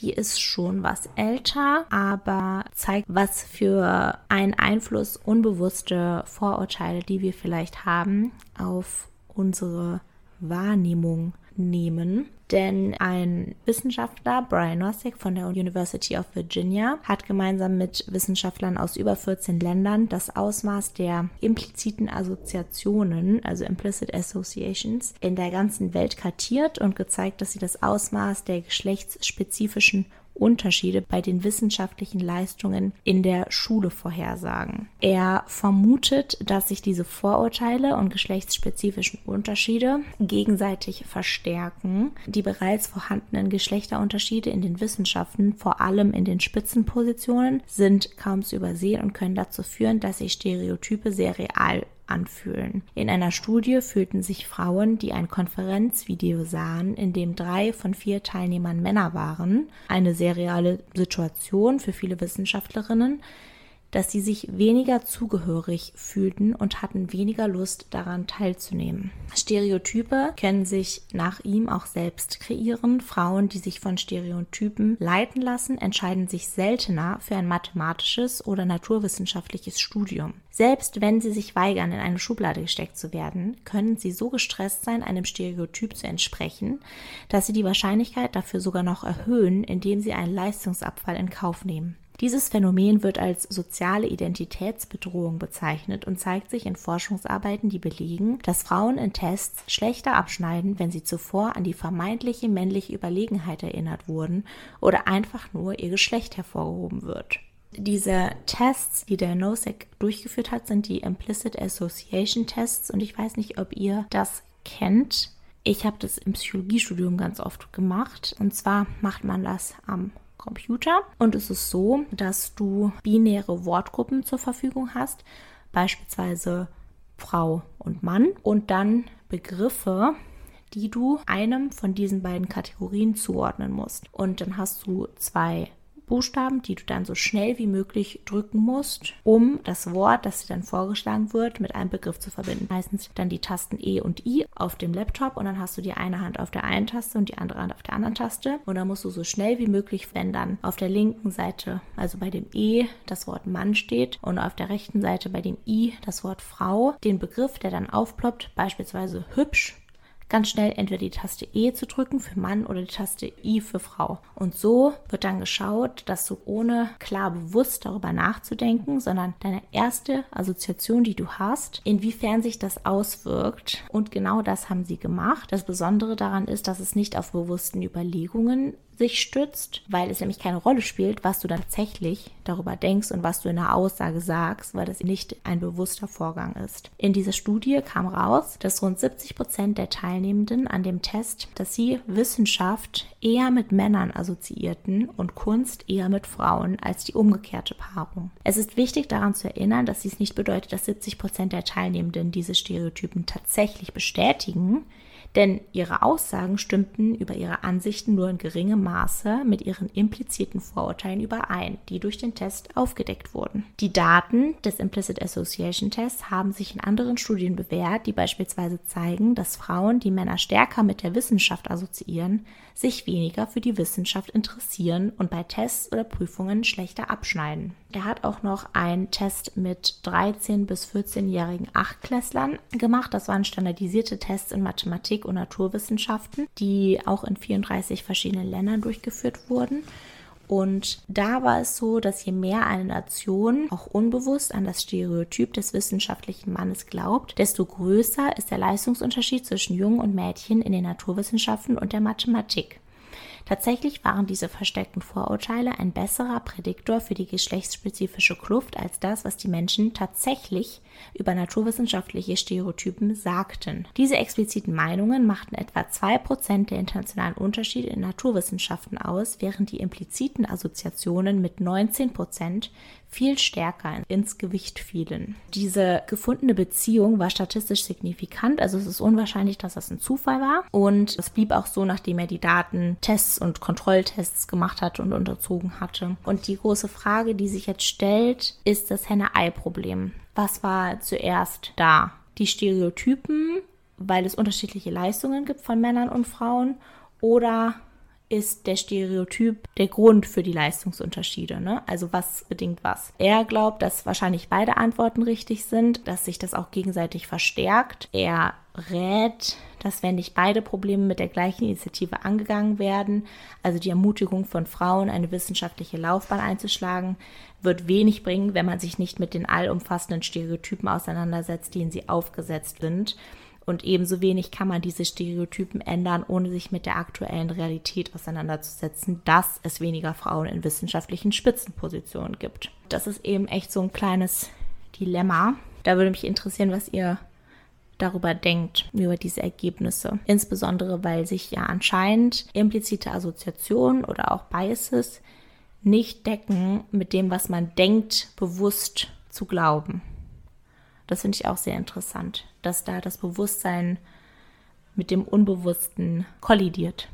die ist schon was älter, aber zeigt, was für einen Einfluss unbewusste Vorurteile, die wir vielleicht haben, auf unsere Wahrnehmung nehmen. Denn ein Wissenschaftler, Brian Nozick von der University of Virginia, hat gemeinsam mit Wissenschaftlern aus über 14 Ländern das Ausmaß der impliziten Assoziationen, also Implicit Associations, in der ganzen Welt kartiert und gezeigt, dass sie das Ausmaß der geschlechtsspezifischen Unterschiede bei den wissenschaftlichen Leistungen in der Schule vorhersagen. Er vermutet, dass sich diese Vorurteile und geschlechtsspezifischen Unterschiede gegenseitig verstärken. Die bereits vorhandenen Geschlechterunterschiede in den Wissenschaften, vor allem in den Spitzenpositionen, sind kaum zu übersehen und können dazu führen, dass sich Stereotype sehr real anfühlen. In einer Studie fühlten sich Frauen, die ein Konferenzvideo sahen, in dem drei von vier Teilnehmern Männer waren, eine sehr reale Situation für viele Wissenschaftlerinnen, dass sie sich weniger zugehörig fühlten und hatten weniger Lust daran teilzunehmen. Stereotype können sich nach ihm auch selbst kreieren. Frauen, die sich von Stereotypen leiten lassen, entscheiden sich seltener für ein mathematisches oder naturwissenschaftliches Studium. Selbst wenn sie sich weigern, in eine Schublade gesteckt zu werden, können sie so gestresst sein, einem Stereotyp zu entsprechen, dass sie die Wahrscheinlichkeit dafür sogar noch erhöhen, indem sie einen Leistungsabfall in Kauf nehmen. Dieses Phänomen wird als soziale Identitätsbedrohung bezeichnet und zeigt sich in Forschungsarbeiten, die belegen, dass Frauen in Tests schlechter abschneiden, wenn sie zuvor an die vermeintliche männliche Überlegenheit erinnert wurden oder einfach nur ihr Geschlecht hervorgehoben wird. Diese Tests, die der NOSEC durchgeführt hat, sind die Implicit Association Tests und ich weiß nicht, ob ihr das kennt. Ich habe das im Psychologiestudium ganz oft gemacht und zwar macht man das am Computer. Und es ist so, dass du binäre Wortgruppen zur Verfügung hast, beispielsweise Frau und Mann, und dann Begriffe, die du einem von diesen beiden Kategorien zuordnen musst. Und dann hast du zwei Buchstaben, die du dann so schnell wie möglich drücken musst, um das Wort, das dir dann vorgeschlagen wird, mit einem Begriff zu verbinden. Meistens dann die Tasten E und I auf dem Laptop und dann hast du die eine Hand auf der einen Taste und die andere Hand auf der anderen Taste und dann musst du so schnell wie möglich, wenn dann auf der linken Seite, also bei dem E, das Wort Mann steht und auf der rechten Seite bei dem I das Wort Frau, den Begriff, der dann aufploppt, beispielsweise hübsch, ganz schnell entweder die Taste E zu drücken für Mann oder die Taste I für Frau. Und so wird dann geschaut, dass du ohne klar bewusst darüber nachzudenken, sondern deine erste Assoziation, die du hast, inwiefern sich das auswirkt. Und genau das haben sie gemacht. Das Besondere daran ist, dass es nicht auf bewussten Überlegungen sich stützt, weil es nämlich keine Rolle spielt, was du dann tatsächlich darüber denkst und was du in der Aussage sagst, weil das nicht ein bewusster Vorgang ist. In dieser Studie kam raus, dass rund 70 Prozent der Teilnehmenden an dem Test, dass sie Wissenschaft eher mit Männern assoziierten und Kunst eher mit Frauen als die umgekehrte Paarung. Es ist wichtig daran zu erinnern, dass dies nicht bedeutet, dass 70 Prozent der Teilnehmenden diese Stereotypen tatsächlich bestätigen, denn ihre Aussagen stimmten über ihre Ansichten nur in geringem Maße mit ihren impliziten Vorurteilen überein, die durch den Test aufgedeckt wurden. Die Daten des Implicit Association Tests haben sich in anderen Studien bewährt, die beispielsweise zeigen, dass Frauen, die Männer stärker mit der Wissenschaft assoziieren, sich weniger für die Wissenschaft interessieren und bei Tests oder Prüfungen schlechter abschneiden. Er hat auch noch einen Test mit 13 bis 14-jährigen Achtklässlern gemacht. Das waren standardisierte Tests in Mathematik und Naturwissenschaften, die auch in 34 verschiedenen Ländern durchgeführt wurden. Und da war es so, dass je mehr eine Nation auch unbewusst an das Stereotyp des wissenschaftlichen Mannes glaubt, desto größer ist der Leistungsunterschied zwischen Jungen und Mädchen in den Naturwissenschaften und der Mathematik. Tatsächlich waren diese versteckten Vorurteile ein besserer Prädiktor für die geschlechtsspezifische Kluft als das, was die Menschen tatsächlich über naturwissenschaftliche Stereotypen sagten. Diese expliziten Meinungen machten etwa 2% der internationalen Unterschiede in Naturwissenschaften aus, während die impliziten Assoziationen mit 19% viel stärker ins Gewicht fielen. Diese gefundene Beziehung war statistisch signifikant, also es ist unwahrscheinlich, dass das ein Zufall war. Und es blieb auch so, nachdem er die Daten Tests und Kontrolltests gemacht hatte und unterzogen hatte. Und die große Frage, die sich jetzt stellt, ist das Henne-Ei-Problem. Was war zuerst da? Die Stereotypen, weil es unterschiedliche Leistungen gibt von Männern und Frauen oder ist der Stereotyp der Grund für die Leistungsunterschiede. Ne? Also was bedingt was. Er glaubt, dass wahrscheinlich beide Antworten richtig sind, dass sich das auch gegenseitig verstärkt. Er rät, dass wenn nicht beide Probleme mit der gleichen Initiative angegangen werden, also die Ermutigung von Frauen, eine wissenschaftliche Laufbahn einzuschlagen, wird wenig bringen, wenn man sich nicht mit den allumfassenden Stereotypen auseinandersetzt, denen sie aufgesetzt sind. Und ebenso wenig kann man diese Stereotypen ändern, ohne sich mit der aktuellen Realität auseinanderzusetzen, dass es weniger Frauen in wissenschaftlichen Spitzenpositionen gibt. Das ist eben echt so ein kleines Dilemma. Da würde mich interessieren, was ihr darüber denkt, über diese Ergebnisse. Insbesondere, weil sich ja anscheinend implizite Assoziationen oder auch Biases nicht decken mit dem, was man denkt, bewusst zu glauben. Das finde ich auch sehr interessant, dass da das Bewusstsein mit dem Unbewussten kollidiert.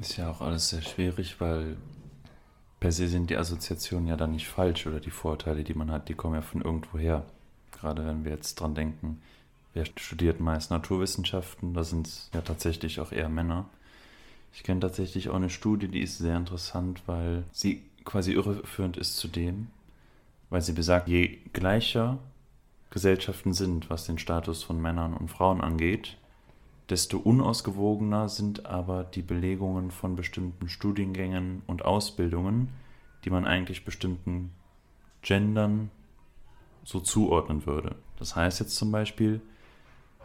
Ist ja auch alles sehr schwierig, weil per se sind die Assoziationen ja dann nicht falsch oder die Vorteile, die man hat, die kommen ja von irgendwo her. Gerade wenn wir jetzt dran denken, wer studiert meist Naturwissenschaften, da sind es ja tatsächlich auch eher Männer. Ich kenne tatsächlich auch eine Studie, die ist sehr interessant, weil sie quasi irreführend ist zu dem, weil sie besagt, je gleicher Gesellschaften sind, was den Status von Männern und Frauen angeht, desto unausgewogener sind aber die Belegungen von bestimmten Studiengängen und Ausbildungen, die man eigentlich bestimmten Gendern so zuordnen würde. Das heißt jetzt zum Beispiel,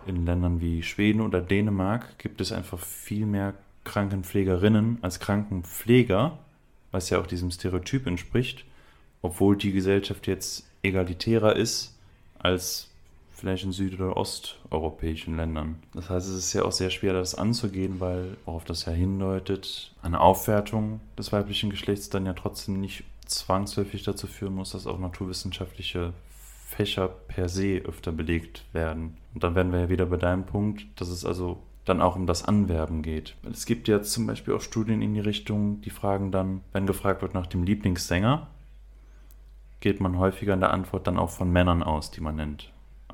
in Ländern wie Schweden oder Dänemark gibt es einfach viel mehr Krankenpflegerinnen als Krankenpfleger, was ja auch diesem Stereotyp entspricht, obwohl die Gesellschaft jetzt egalitärer ist als vielleicht in süd- oder osteuropäischen Ländern. Das heißt, es ist ja auch sehr schwer, das anzugehen, weil, worauf das ja hindeutet, eine Aufwertung des weiblichen Geschlechts dann ja trotzdem nicht zwangsläufig dazu führen muss, dass auch naturwissenschaftliche Fächer per se öfter belegt werden. Und dann werden wir ja wieder bei deinem Punkt, dass es also dann auch um das Anwerben geht. Es gibt ja zum Beispiel auch Studien in die Richtung, die fragen dann, wenn gefragt wird nach dem Lieblingssänger, geht man häufiger in der Antwort dann auch von Männern aus, die man nennt.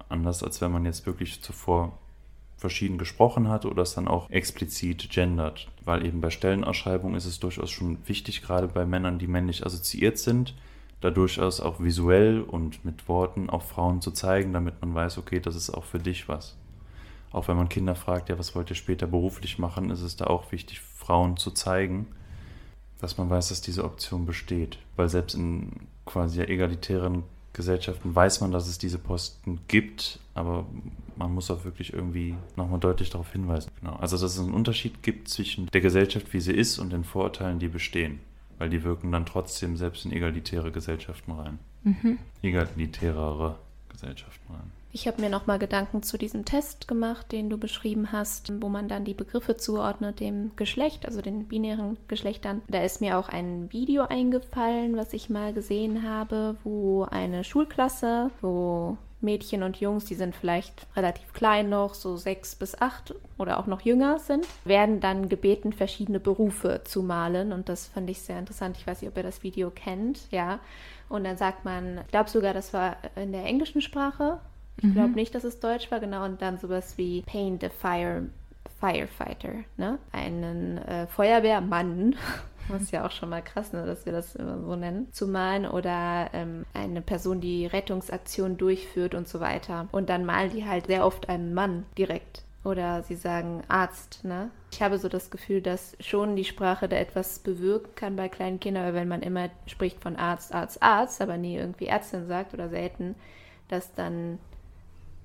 Anders als wenn man jetzt wirklich zuvor verschieden gesprochen hat oder es dann auch explizit gendert. Weil eben bei Stellenausschreibungen ist es durchaus schon wichtig, gerade bei Männern, die männlich assoziiert sind, da durchaus auch visuell und mit Worten auch Frauen zu zeigen, damit man weiß, okay, das ist auch für dich was. Auch wenn man Kinder fragt, ja, was wollt ihr später beruflich machen, ist es da auch wichtig, Frauen zu zeigen, dass man weiß, dass diese Option besteht. Weil selbst in quasi egalitären Gesellschaften weiß man, dass es diese Posten gibt, aber man muss auch wirklich irgendwie nochmal deutlich darauf hinweisen. Genau. Also, dass es einen Unterschied gibt zwischen der Gesellschaft, wie sie ist, und den Vorurteilen, die bestehen weil die wirken dann trotzdem selbst in egalitäre Gesellschaften rein. Mhm. Egalitärere Gesellschaften rein. Ich habe mir nochmal Gedanken zu diesem Test gemacht, den du beschrieben hast, wo man dann die Begriffe zuordnet dem Geschlecht, also den binären Geschlechtern. Da ist mir auch ein Video eingefallen, was ich mal gesehen habe, wo eine Schulklasse, wo Mädchen und Jungs, die sind vielleicht relativ klein noch, so sechs bis acht oder auch noch jünger sind, werden dann gebeten, verschiedene Berufe zu malen. Und das fand ich sehr interessant. Ich weiß nicht, ob ihr das Video kennt, ja. Und dann sagt man, ich glaube sogar, das war in der englischen Sprache. Ich mhm. glaube nicht, dass es Deutsch war, genau. Und dann sowas wie Paint a Fire Firefighter, ne? Einen äh, Feuerwehrmann das ist ja auch schon mal krass, ne, dass wir das immer so nennen, zu malen oder ähm, eine Person, die Rettungsaktionen durchführt und so weiter. Und dann malen die halt sehr oft einen Mann direkt. Oder sie sagen Arzt, ne? Ich habe so das Gefühl, dass schon die Sprache da etwas bewirken kann bei kleinen Kindern, weil wenn man immer spricht von Arzt, Arzt, Arzt, aber nie irgendwie Ärztin sagt oder selten, dass dann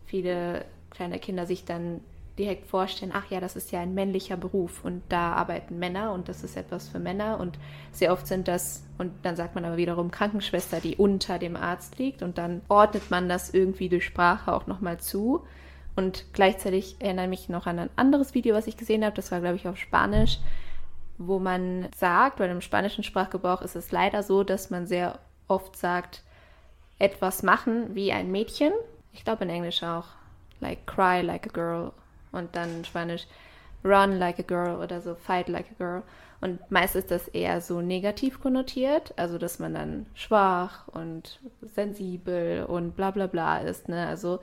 viele kleine Kinder sich dann direkt vorstellen, ach ja, das ist ja ein männlicher Beruf und da arbeiten Männer und das ist etwas für Männer und sehr oft sind das, und dann sagt man aber wiederum Krankenschwester, die unter dem Arzt liegt und dann ordnet man das irgendwie durch Sprache auch nochmal zu. Und gleichzeitig erinnere ich mich noch an ein anderes Video, was ich gesehen habe, das war, glaube ich, auf Spanisch, wo man sagt, weil im spanischen Sprachgebrauch ist es leider so, dass man sehr oft sagt, etwas machen wie ein Mädchen. Ich glaube in Englisch auch. Like cry like a girl und dann Spanisch run like a girl oder so fight like a girl. Und meist ist das eher so negativ konnotiert, also dass man dann schwach und sensibel und bla bla bla ist. Ne? Also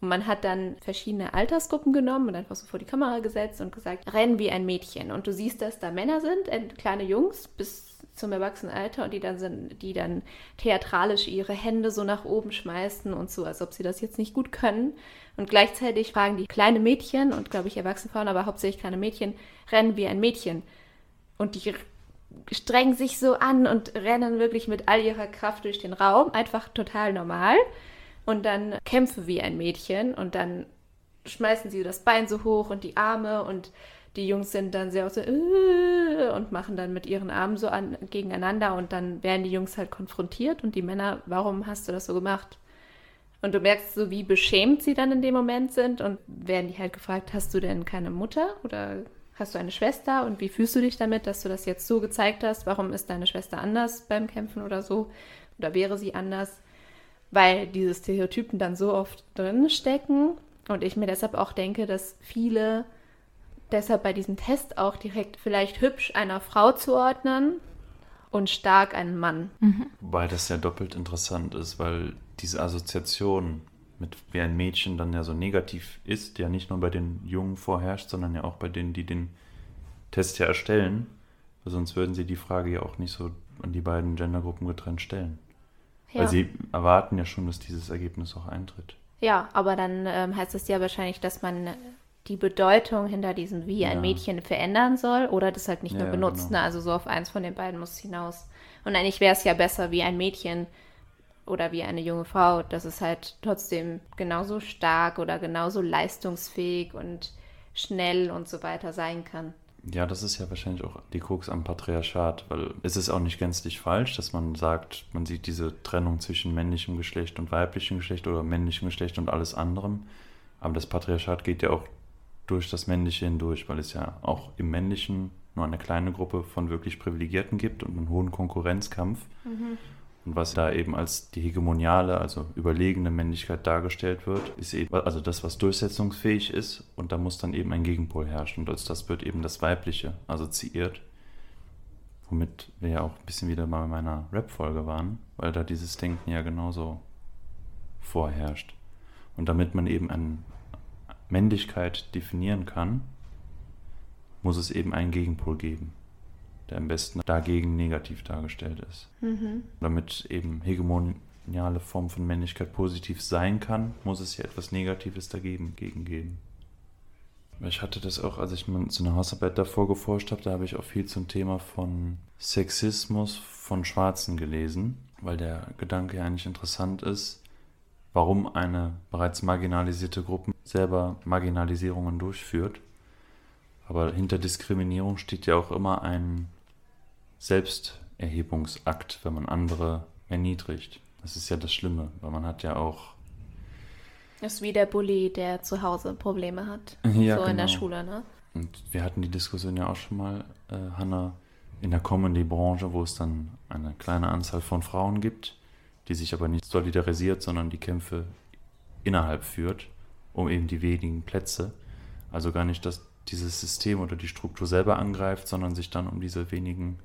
man hat dann verschiedene Altersgruppen genommen und einfach so vor die Kamera gesetzt und gesagt, rennen wie ein Mädchen. Und du siehst, dass da Männer sind, äh, kleine Jungs bis zum Erwachsenenalter und die dann sind, die dann theatralisch ihre Hände so nach oben schmeißen und so, als ob sie das jetzt nicht gut können. Und gleichzeitig fragen die kleine Mädchen und glaube ich erwachsene Frauen, aber hauptsächlich kleine Mädchen, rennen wie ein Mädchen. Und die strengen sich so an und rennen wirklich mit all ihrer Kraft durch den Raum, einfach total normal. Und dann kämpfen wie ein Mädchen und dann schmeißen sie das Bein so hoch und die Arme und die Jungs sind dann sehr so äh, und machen dann mit ihren Armen so an, gegeneinander und dann werden die Jungs halt konfrontiert und die Männer, warum hast du das so gemacht? Und du merkst so, wie beschämt sie dann in dem Moment sind und werden die halt gefragt, hast du denn keine Mutter oder hast du eine Schwester und wie fühlst du dich damit, dass du das jetzt so gezeigt hast? Warum ist deine Schwester anders beim Kämpfen oder so? Oder wäre sie anders? Weil diese Stereotypen dann so oft drin stecken und ich mir deshalb auch denke, dass viele deshalb bei diesem Test auch direkt vielleicht hübsch einer Frau zuordnen und stark einen Mann. Mhm. Wobei das ja doppelt interessant ist, weil diese Assoziation mit wie ein Mädchen dann ja so negativ ist, ja nicht nur bei den Jungen vorherrscht, sondern ja auch bei denen, die den Test ja erstellen. Sonst würden sie die Frage ja auch nicht so an die beiden Gendergruppen getrennt stellen. Ja. Weil sie erwarten ja schon, dass dieses Ergebnis auch eintritt. Ja, aber dann ähm, heißt es ja wahrscheinlich, dass man die Bedeutung hinter diesem wie ja. ein Mädchen verändern soll oder das halt nicht ja, nur benutzt. Genau. Ne? Also so auf eins von den beiden muss es hinaus. Und eigentlich wäre es ja besser wie ein Mädchen oder wie eine junge Frau, dass es halt trotzdem genauso stark oder genauso leistungsfähig und schnell und so weiter sein kann. Ja, das ist ja wahrscheinlich auch die Krux am Patriarchat, weil es ist auch nicht gänzlich falsch, dass man sagt, man sieht diese Trennung zwischen männlichem Geschlecht und weiblichem Geschlecht oder männlichem Geschlecht und alles anderem. Aber das Patriarchat geht ja auch durch das Männliche hindurch, weil es ja auch im Männlichen nur eine kleine Gruppe von wirklich Privilegierten gibt und einen hohen Konkurrenzkampf. Mhm. Und was da eben als die hegemoniale, also überlegene Männlichkeit dargestellt wird, ist eben also das, was durchsetzungsfähig ist. Und da muss dann eben ein Gegenpol herrschen. Und als das wird eben das Weibliche assoziiert. Womit wir ja auch ein bisschen wieder mal bei meiner Rap-Folge waren, weil da dieses Denken ja genauso vorherrscht. Und damit man eben eine Männlichkeit definieren kann, muss es eben einen Gegenpol geben der am besten dagegen negativ dargestellt ist. Mhm. Damit eben hegemoniale Form von Männlichkeit positiv sein kann, muss es ja etwas Negatives dagegen geben. Ich hatte das auch, als ich mir so eine Hausarbeit davor geforscht habe, da habe ich auch viel zum Thema von Sexismus von Schwarzen gelesen, weil der Gedanke ja eigentlich interessant ist, warum eine bereits marginalisierte Gruppe selber Marginalisierungen durchführt. Aber hinter Diskriminierung steht ja auch immer ein Selbsterhebungsakt, wenn man andere erniedrigt. Das ist ja das Schlimme, weil man hat ja auch. Das ist wie der Bully, der zu Hause Probleme hat. Ja, so genau. in der genau. Schule, ne? Und wir hatten die Diskussion ja auch schon mal, äh, Hanna, in der Comedy-Branche, wo es dann eine kleine Anzahl von Frauen gibt, die sich aber nicht solidarisiert, sondern die Kämpfe innerhalb führt, um eben die wenigen Plätze. Also gar nicht, dass dieses System oder die Struktur selber angreift, sondern sich dann um diese wenigen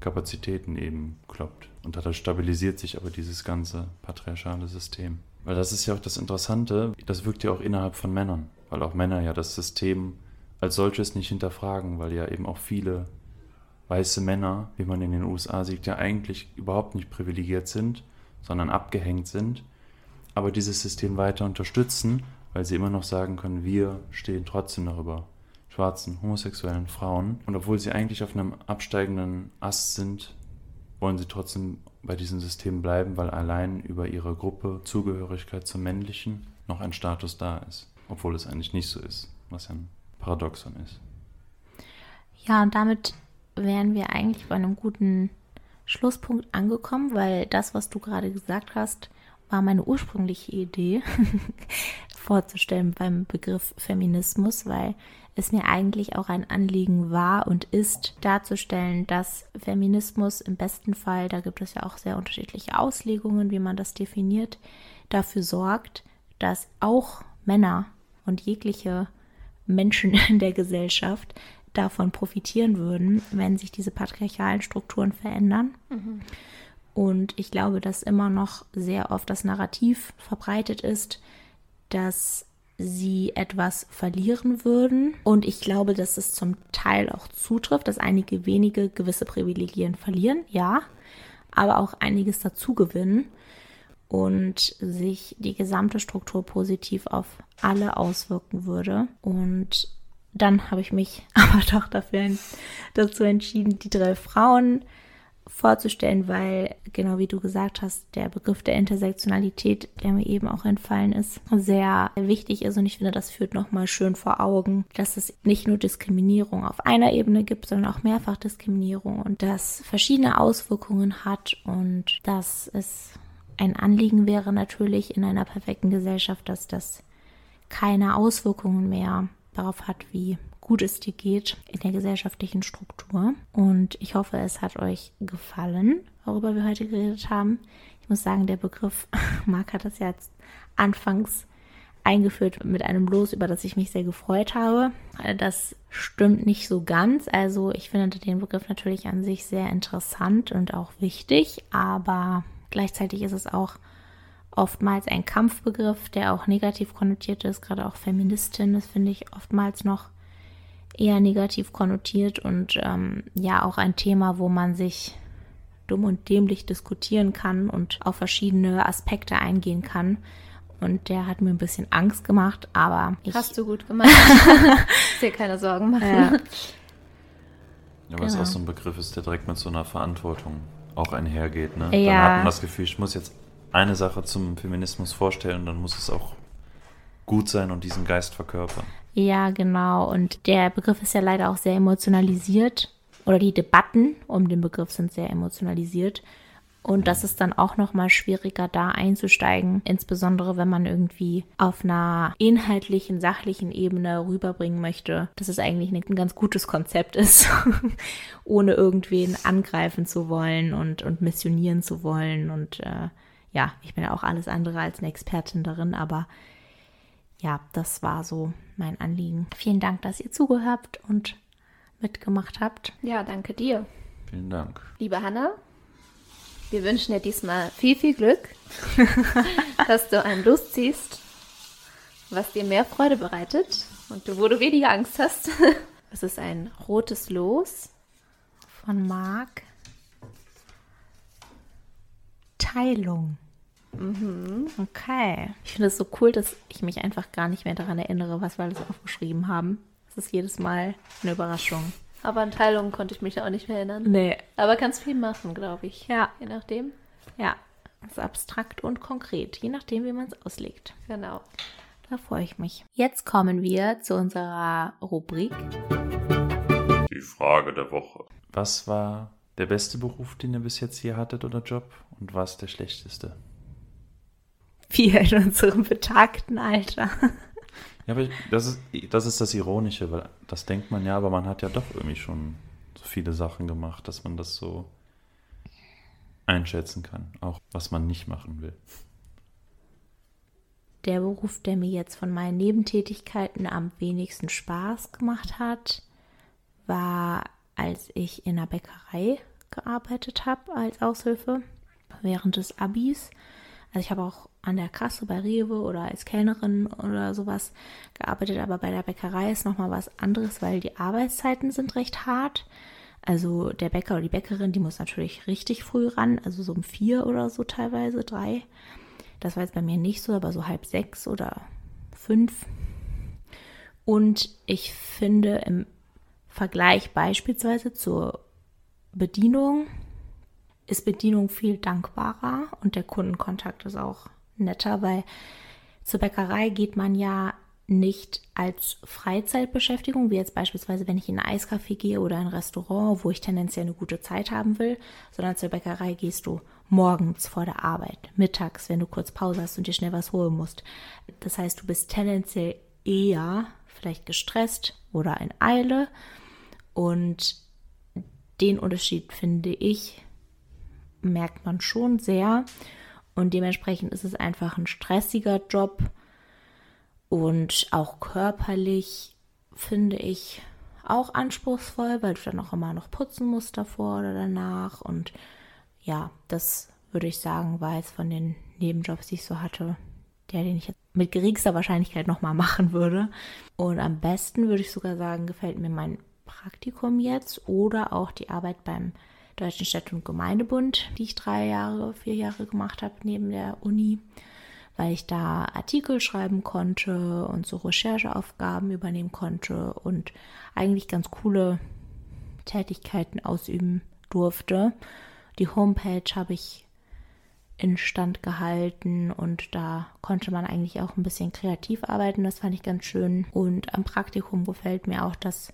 Kapazitäten eben kloppt. Und dadurch stabilisiert sich aber dieses ganze patriarchale System. Weil das ist ja auch das Interessante, das wirkt ja auch innerhalb von Männern, weil auch Männer ja das System als solches nicht hinterfragen, weil ja eben auch viele weiße Männer, wie man in den USA sieht, ja eigentlich überhaupt nicht privilegiert sind, sondern abgehängt sind, aber dieses System weiter unterstützen, weil sie immer noch sagen können, wir stehen trotzdem darüber schwarzen, homosexuellen Frauen. Und obwohl sie eigentlich auf einem absteigenden Ast sind, wollen sie trotzdem bei diesem System bleiben, weil allein über ihre Gruppe Zugehörigkeit zum Männlichen noch ein Status da ist. Obwohl es eigentlich nicht so ist, was ja ein Paradoxon ist. Ja, und damit wären wir eigentlich bei einem guten Schlusspunkt angekommen, weil das, was du gerade gesagt hast, war meine ursprüngliche Idee vorzustellen beim Begriff Feminismus, weil es mir eigentlich auch ein Anliegen war und ist, darzustellen, dass Feminismus im besten Fall, da gibt es ja auch sehr unterschiedliche Auslegungen, wie man das definiert, dafür sorgt, dass auch Männer und jegliche Menschen in der Gesellschaft davon profitieren würden, wenn sich diese patriarchalen Strukturen verändern. Mhm. Und ich glaube, dass immer noch sehr oft das Narrativ verbreitet ist, dass sie etwas verlieren würden. Und ich glaube, dass es zum Teil auch zutrifft, dass einige wenige gewisse Privilegien verlieren, ja, aber auch einiges dazu gewinnen und sich die gesamte Struktur positiv auf alle auswirken würde. Und dann habe ich mich aber doch dafür, dazu entschieden, die drei Frauen vorzustellen, weil, genau wie du gesagt hast, der Begriff der Intersektionalität, der mir eben auch entfallen ist, sehr wichtig ist. Und ich finde, das führt nochmal schön vor Augen, dass es nicht nur Diskriminierung auf einer Ebene gibt, sondern auch Mehrfachdiskriminierung und das verschiedene Auswirkungen hat und dass es ein Anliegen wäre natürlich in einer perfekten Gesellschaft, dass das keine Auswirkungen mehr darauf hat, wie gut es dir geht in der gesellschaftlichen Struktur. Und ich hoffe, es hat euch gefallen, worüber wir heute geredet haben. Ich muss sagen, der Begriff, Marc hat das ja jetzt anfangs eingeführt mit einem Los, über das ich mich sehr gefreut habe. Das stimmt nicht so ganz. Also ich finde den Begriff natürlich an sich sehr interessant und auch wichtig, aber gleichzeitig ist es auch oftmals ein Kampfbegriff, der auch negativ konnotiert ist, gerade auch Feministin, das finde ich oftmals noch eher negativ konnotiert und ähm, ja auch ein Thema, wo man sich dumm und dämlich diskutieren kann und auf verschiedene Aspekte eingehen kann. Und der hat mir ein bisschen Angst gemacht, aber ich Hast du gut gemacht. ich dir keine Sorgen machen. Ja. Ja, weil genau. es auch so ein Begriff ist, der direkt mit so einer Verantwortung auch einhergeht. Ne? Ja. Dann hat man das Gefühl, ich muss jetzt eine Sache zum Feminismus vorstellen, dann muss es auch gut sein und diesen Geist verkörpern. Ja, genau. Und der Begriff ist ja leider auch sehr emotionalisiert. Oder die Debatten um den Begriff sind sehr emotionalisiert. Und das ist dann auch nochmal schwieriger, da einzusteigen, insbesondere wenn man irgendwie auf einer inhaltlichen, sachlichen Ebene rüberbringen möchte, dass es eigentlich ein ganz gutes Konzept ist, ohne irgendwen angreifen zu wollen und, und missionieren zu wollen. Und äh, ja, ich bin ja auch alles andere als eine Expertin darin, aber ja, das war so mein Anliegen. Vielen Dank, dass ihr zugehört und mitgemacht habt. Ja, danke dir. Vielen Dank. Liebe Hanna, wir wünschen dir diesmal viel, viel Glück, dass du einen losziehst, was dir mehr Freude bereitet und du, wo du weniger Angst hast. Es ist ein rotes Los von Marc. Teilung. Mhm. Okay. Ich finde es so cool, dass ich mich einfach gar nicht mehr daran erinnere, was wir alles aufgeschrieben haben. Es ist jedes Mal eine Überraschung. Aber an Teilungen konnte ich mich auch nicht mehr erinnern. Nee. Aber ganz viel machen, glaube ich. Ja. Je nachdem. Ja. Es ist abstrakt und konkret, je nachdem, wie man es auslegt. Genau. Da freue ich mich. Jetzt kommen wir zu unserer Rubrik. Die Frage der Woche. Was war der beste Beruf, den ihr bis jetzt hier hattet oder Job? Und was der schlechteste? Wir in unserem betagten Alter. Ja, aber das ist, das ist das Ironische, weil das denkt man ja, aber man hat ja doch irgendwie schon so viele Sachen gemacht, dass man das so einschätzen kann, auch was man nicht machen will. Der Beruf, der mir jetzt von meinen Nebentätigkeiten am wenigsten Spaß gemacht hat, war, als ich in einer Bäckerei gearbeitet habe als Aushilfe während des Abis. Also ich habe auch an der Kasse bei Rewe oder als Kellnerin oder sowas gearbeitet, aber bei der Bäckerei ist nochmal was anderes, weil die Arbeitszeiten sind recht hart. Also der Bäcker oder die Bäckerin, die muss natürlich richtig früh ran, also so um vier oder so teilweise, drei. Das war jetzt bei mir nicht so, aber so halb sechs oder fünf. Und ich finde im Vergleich beispielsweise zur Bedienung ist Bedienung viel dankbarer und der Kundenkontakt ist auch netter, weil zur Bäckerei geht man ja nicht als Freizeitbeschäftigung, wie jetzt beispielsweise, wenn ich in ein Eiscafé gehe oder ein Restaurant, wo ich tendenziell eine gute Zeit haben will, sondern zur Bäckerei gehst du morgens vor der Arbeit, mittags, wenn du kurz Pause hast und dir schnell was holen musst. Das heißt, du bist tendenziell eher vielleicht gestresst oder in Eile und den Unterschied finde ich, merkt man schon sehr. Und dementsprechend ist es einfach ein stressiger Job und auch körperlich finde ich auch anspruchsvoll, weil du dann auch immer noch putzen musst davor oder danach. Und ja, das würde ich sagen, war jetzt von den Nebenjobs, die ich so hatte, der, den ich mit geringster Wahrscheinlichkeit nochmal machen würde. Und am besten würde ich sogar sagen, gefällt mir mein Praktikum jetzt oder auch die Arbeit beim Deutschen Städte- und Gemeindebund, die ich drei Jahre, vier Jahre gemacht habe neben der Uni, weil ich da Artikel schreiben konnte und so Rechercheaufgaben übernehmen konnte und eigentlich ganz coole Tätigkeiten ausüben durfte. Die Homepage habe ich instand gehalten und da konnte man eigentlich auch ein bisschen kreativ arbeiten. Das fand ich ganz schön. Und am Praktikum gefällt mir auch, dass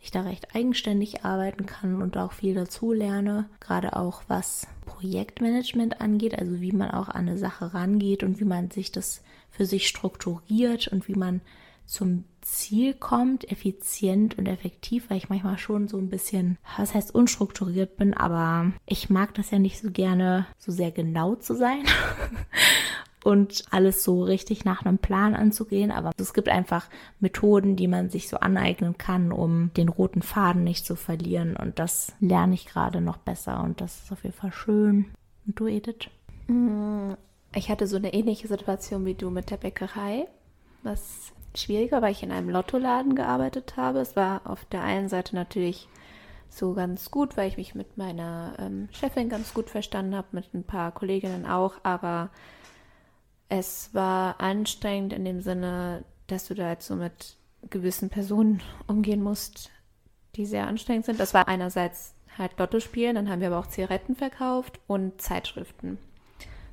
ich da recht eigenständig arbeiten kann und auch viel dazu lerne, gerade auch was Projektmanagement angeht, also wie man auch an eine Sache rangeht und wie man sich das für sich strukturiert und wie man zum Ziel kommt, effizient und effektiv, weil ich manchmal schon so ein bisschen, was heißt unstrukturiert bin, aber ich mag das ja nicht so gerne, so sehr genau zu sein. und alles so richtig nach einem Plan anzugehen. Aber es gibt einfach Methoden, die man sich so aneignen kann, um den roten Faden nicht zu verlieren. Und das lerne ich gerade noch besser und das ist auf jeden Fall schön. Und du, Edith? Mm, ich hatte so eine ähnliche Situation wie du mit der Bäckerei, was schwieriger, weil ich in einem Lottoladen gearbeitet habe. Es war auf der einen Seite natürlich so ganz gut, weil ich mich mit meiner ähm, Chefin ganz gut verstanden habe, mit ein paar Kolleginnen auch, aber es war anstrengend in dem Sinne, dass du da jetzt so mit gewissen Personen umgehen musst, die sehr anstrengend sind. Das war einerseits halt Lotto spielen, dann haben wir aber auch Zigaretten verkauft und Zeitschriften.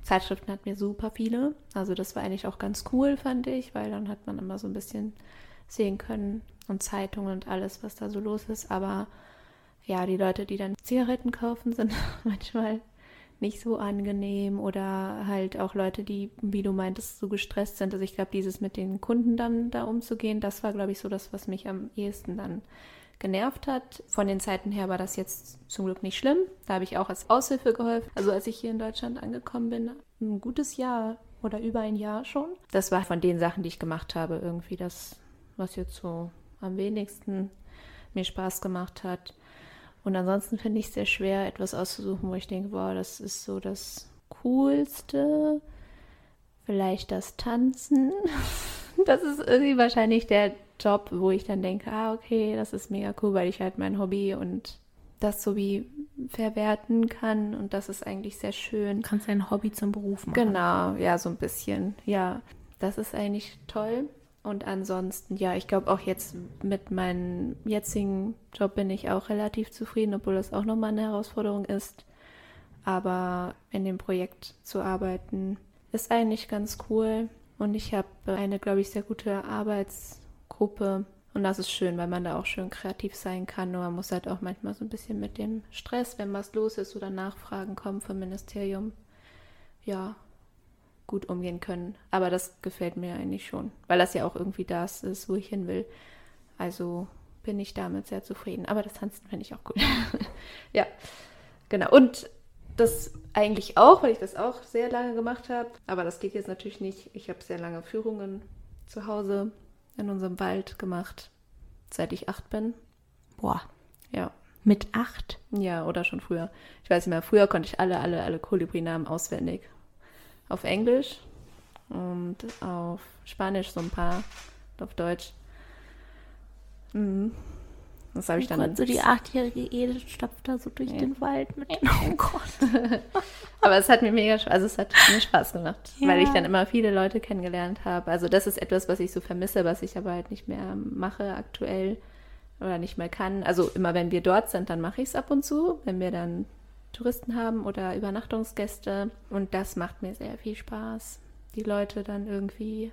Zeitschriften hatten wir super viele. Also das war eigentlich auch ganz cool, fand ich, weil dann hat man immer so ein bisschen sehen können und Zeitungen und alles, was da so los ist. Aber ja, die Leute, die dann Zigaretten kaufen, sind manchmal nicht so angenehm oder halt auch Leute, die, wie du meintest, so gestresst sind. Also ich glaube, dieses mit den Kunden dann da umzugehen, das war, glaube ich, so das, was mich am ehesten dann genervt hat. Von den Zeiten her war das jetzt zum Glück nicht schlimm. Da habe ich auch als Aushilfe geholfen. Also als ich hier in Deutschland angekommen bin, ein gutes Jahr oder über ein Jahr schon. Das war von den Sachen, die ich gemacht habe, irgendwie das, was jetzt so am wenigsten mir Spaß gemacht hat. Und ansonsten finde ich es sehr schwer, etwas auszusuchen, wo ich denke, wow, das ist so das Coolste. Vielleicht das Tanzen. Das ist irgendwie wahrscheinlich der Job, wo ich dann denke, ah, okay, das ist mega cool, weil ich halt mein Hobby und das so wie verwerten kann und das ist eigentlich sehr schön. Du kannst dein Hobby zum Beruf machen. Genau, ja, so ein bisschen. Ja, das ist eigentlich toll. Und ansonsten, ja, ich glaube auch jetzt mit meinem jetzigen Job bin ich auch relativ zufrieden, obwohl das auch nochmal eine Herausforderung ist. Aber in dem Projekt zu arbeiten ist eigentlich ganz cool. Und ich habe eine, glaube ich, sehr gute Arbeitsgruppe. Und das ist schön, weil man da auch schön kreativ sein kann. Nur man muss halt auch manchmal so ein bisschen mit dem Stress, wenn was los ist oder Nachfragen kommen vom Ministerium, ja, gut umgehen können. Aber das gefällt mir eigentlich schon, weil das ja auch irgendwie das ist, wo ich hin will. Also bin ich damit sehr zufrieden. Aber das Tanzen finde ich auch gut. ja, genau. Und das eigentlich auch, weil ich das auch sehr lange gemacht habe. Aber das geht jetzt natürlich nicht. Ich habe sehr lange Führungen zu Hause in unserem Wald gemacht, seit ich acht bin. Boah. Ja. Mit acht? Ja, oder schon früher. Ich weiß nicht mehr, früher konnte ich alle, alle, alle Kolibri-Namen auswendig auf Englisch und auf Spanisch so ein paar auf Deutsch. Mhm. Das habe ich dann. Und so die achtjährige Edith stapft da so durch ja. den Wald mit. Oh Gott. Aber es hat mir mega Spaß, also es hat mir Spaß gemacht, ja. weil ich dann immer viele Leute kennengelernt habe. Also das ist etwas, was ich so vermisse, was ich aber halt nicht mehr mache aktuell oder nicht mehr kann. Also immer wenn wir dort sind, dann mache ich es ab und zu, wenn wir dann Touristen haben oder Übernachtungsgäste. Und das macht mir sehr viel Spaß, die Leute dann irgendwie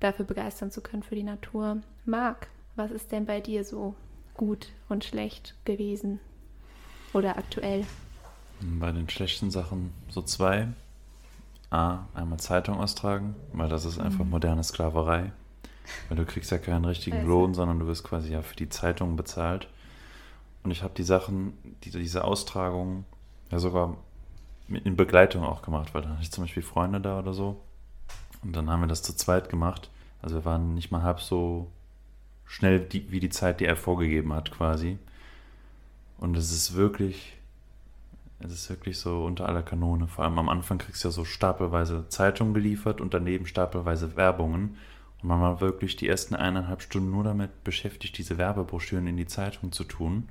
dafür begeistern zu können für die Natur. Marc, was ist denn bei dir so gut und schlecht gewesen oder aktuell? Bei den schlechten Sachen so zwei. A, einmal Zeitung austragen, weil das ist einfach mhm. moderne Sklaverei. Weil du kriegst ja keinen richtigen also. Lohn, sondern du wirst quasi ja für die Zeitung bezahlt. Und ich habe die Sachen, die, diese Austragung ja sogar in Begleitung auch gemacht, weil da hatte ich zum Beispiel Freunde da oder so. Und dann haben wir das zu zweit gemacht. Also wir waren nicht mal halb so schnell die, wie die Zeit, die er vorgegeben hat, quasi. Und es ist wirklich, Es ist wirklich so unter aller Kanone. Vor allem am Anfang kriegst du ja so stapelweise Zeitungen geliefert und daneben stapelweise Werbungen. Und man war wirklich die ersten eineinhalb Stunden nur damit beschäftigt, diese Werbebroschüren in die Zeitung zu tun.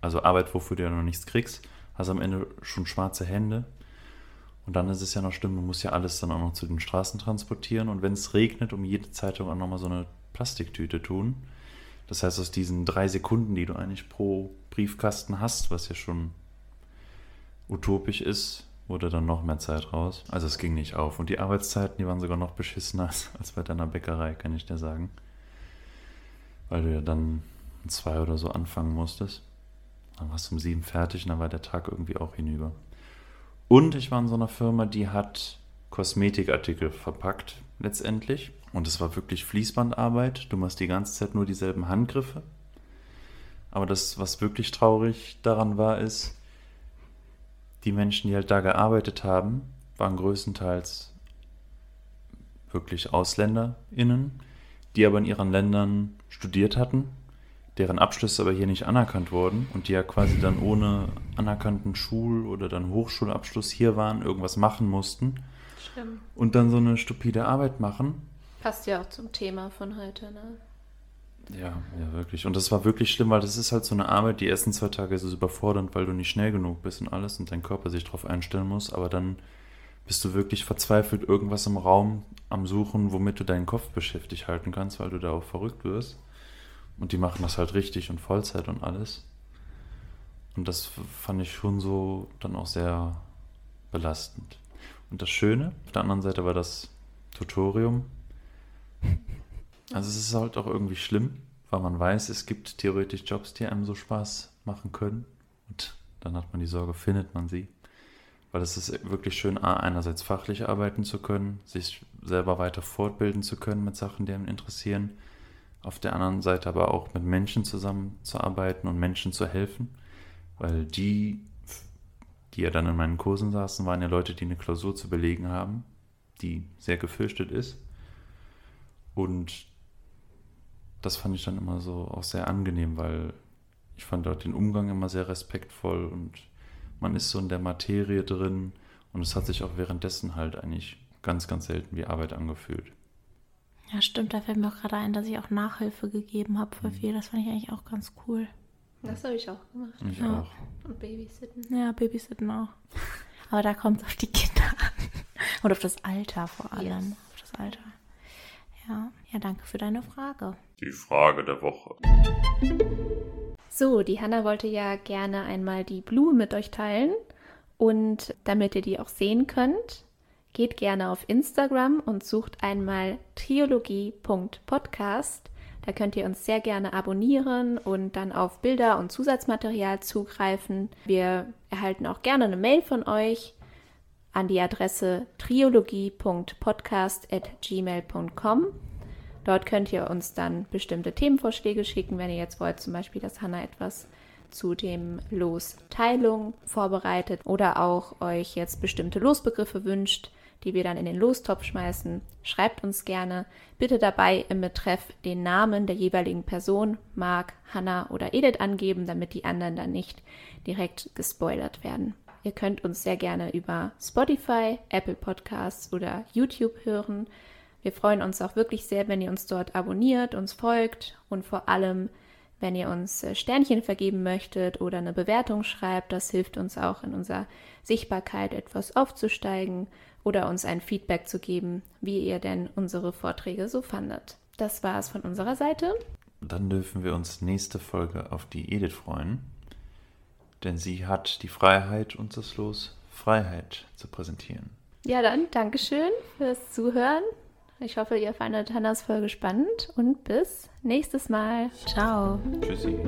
Also Arbeit, wofür du ja noch nichts kriegst. Hast am Ende schon schwarze Hände. Und dann ist es ja noch schlimm, du musst ja alles dann auch noch zu den Straßen transportieren. Und wenn es regnet, um jede Zeitung auch nochmal so eine Plastiktüte tun. Das heißt, aus diesen drei Sekunden, die du eigentlich pro Briefkasten hast, was ja schon utopisch ist, wurde dann noch mehr Zeit raus. Also es ging nicht auf. Und die Arbeitszeiten, die waren sogar noch beschissener als, bei deiner Bäckerei, kann ich dir sagen. Weil du ja dann zwei oder so anfangen musstest. Dann warst du um sieben fertig und dann war der Tag irgendwie auch hinüber. Und ich war in so einer Firma, die hat Kosmetikartikel verpackt, letztendlich. Und es war wirklich Fließbandarbeit. Du machst die ganze Zeit nur dieselben Handgriffe. Aber das, was wirklich traurig daran war, ist, die Menschen, die halt da gearbeitet haben, waren größtenteils wirklich AusländerInnen, die aber in ihren Ländern studiert hatten, deren Abschlüsse aber hier nicht anerkannt wurden und die ja quasi dann ohne anerkannten Schul- oder dann Hochschulabschluss hier waren, irgendwas machen mussten Schlimm. und dann so eine stupide Arbeit machen. Passt ja auch zum Thema von heute, ne? Ja, ja, wirklich. Und das war wirklich schlimm, weil das ist halt so eine Arbeit, die ersten zwei Tage ist es überfordernd, weil du nicht schnell genug bist und alles und dein Körper sich darauf einstellen muss, aber dann bist du wirklich verzweifelt irgendwas im Raum am Suchen, womit du deinen Kopf beschäftigt halten kannst, weil du da auch verrückt wirst. Und die machen das halt richtig und Vollzeit und alles. Und das fand ich schon so dann auch sehr belastend. Und das Schöne, auf der anderen Seite war das Tutorium. Also es ist halt auch irgendwie schlimm, weil man weiß, es gibt theoretisch Jobs, die einem so Spaß machen können. Und dann hat man die Sorge, findet man sie. Weil es ist wirklich schön, einerseits fachlich arbeiten zu können, sich selber weiter fortbilden zu können mit Sachen, die einen interessieren. Auf der anderen Seite aber auch mit Menschen zusammenzuarbeiten und Menschen zu helfen. Weil die, die ja dann in meinen Kursen saßen, waren ja Leute, die eine Klausur zu belegen haben, die sehr gefürchtet ist. Und das fand ich dann immer so auch sehr angenehm, weil ich fand dort den Umgang immer sehr respektvoll und man ist so in der Materie drin und es hat sich auch währenddessen halt eigentlich ganz, ganz selten wie Arbeit angefühlt. Ja, stimmt. Da fällt mir auch gerade ein, dass ich auch Nachhilfe gegeben habe für Mhm. viel. Das fand ich eigentlich auch ganz cool. Das habe ich auch gemacht. Ich Ja. auch. Und Babysitten. Ja, Babysitten auch. Aber da kommt es auf die Kinder an. Und auf das Alter vor allem. Yes. Auf das Alter. Ja. ja, danke für deine Frage. Die Frage der Woche. So, die Hanna wollte ja gerne einmal die Blume mit euch teilen. Und damit ihr die auch sehen könnt, geht gerne auf Instagram und sucht einmal triologie.podcast. Da könnt ihr uns sehr gerne abonnieren und dann auf Bilder und Zusatzmaterial zugreifen. Wir erhalten auch gerne eine Mail von euch an die Adresse triologie.podcast.gmail.com. Dort könnt ihr uns dann bestimmte Themenvorschläge schicken, wenn ihr jetzt wollt, zum Beispiel, dass Hanna etwas zu dem Los Teilung vorbereitet oder auch euch jetzt bestimmte Losbegriffe wünscht, die wir dann in den Lostopf schmeißen. Schreibt uns gerne bitte dabei im Betreff den Namen der jeweiligen Person, Marc, Hanna oder Edith angeben, damit die anderen dann nicht direkt gespoilert werden. Ihr könnt uns sehr gerne über Spotify, Apple Podcasts oder YouTube hören. Wir freuen uns auch wirklich sehr, wenn ihr uns dort abonniert, uns folgt und vor allem, wenn ihr uns äh, Sternchen vergeben möchtet oder eine Bewertung schreibt. Das hilft uns auch in unserer Sichtbarkeit etwas aufzusteigen oder uns ein Feedback zu geben, wie ihr denn unsere Vorträge so fandet. Das war es von unserer Seite. Dann dürfen wir uns nächste Folge auf die Edith freuen. Denn sie hat die Freiheit, uns das Los Freiheit zu präsentieren. Ja, dann Dankeschön fürs Zuhören. Ich hoffe, ihr fandet Hannas Folge spannend und bis nächstes Mal. Ciao. Tschüssi.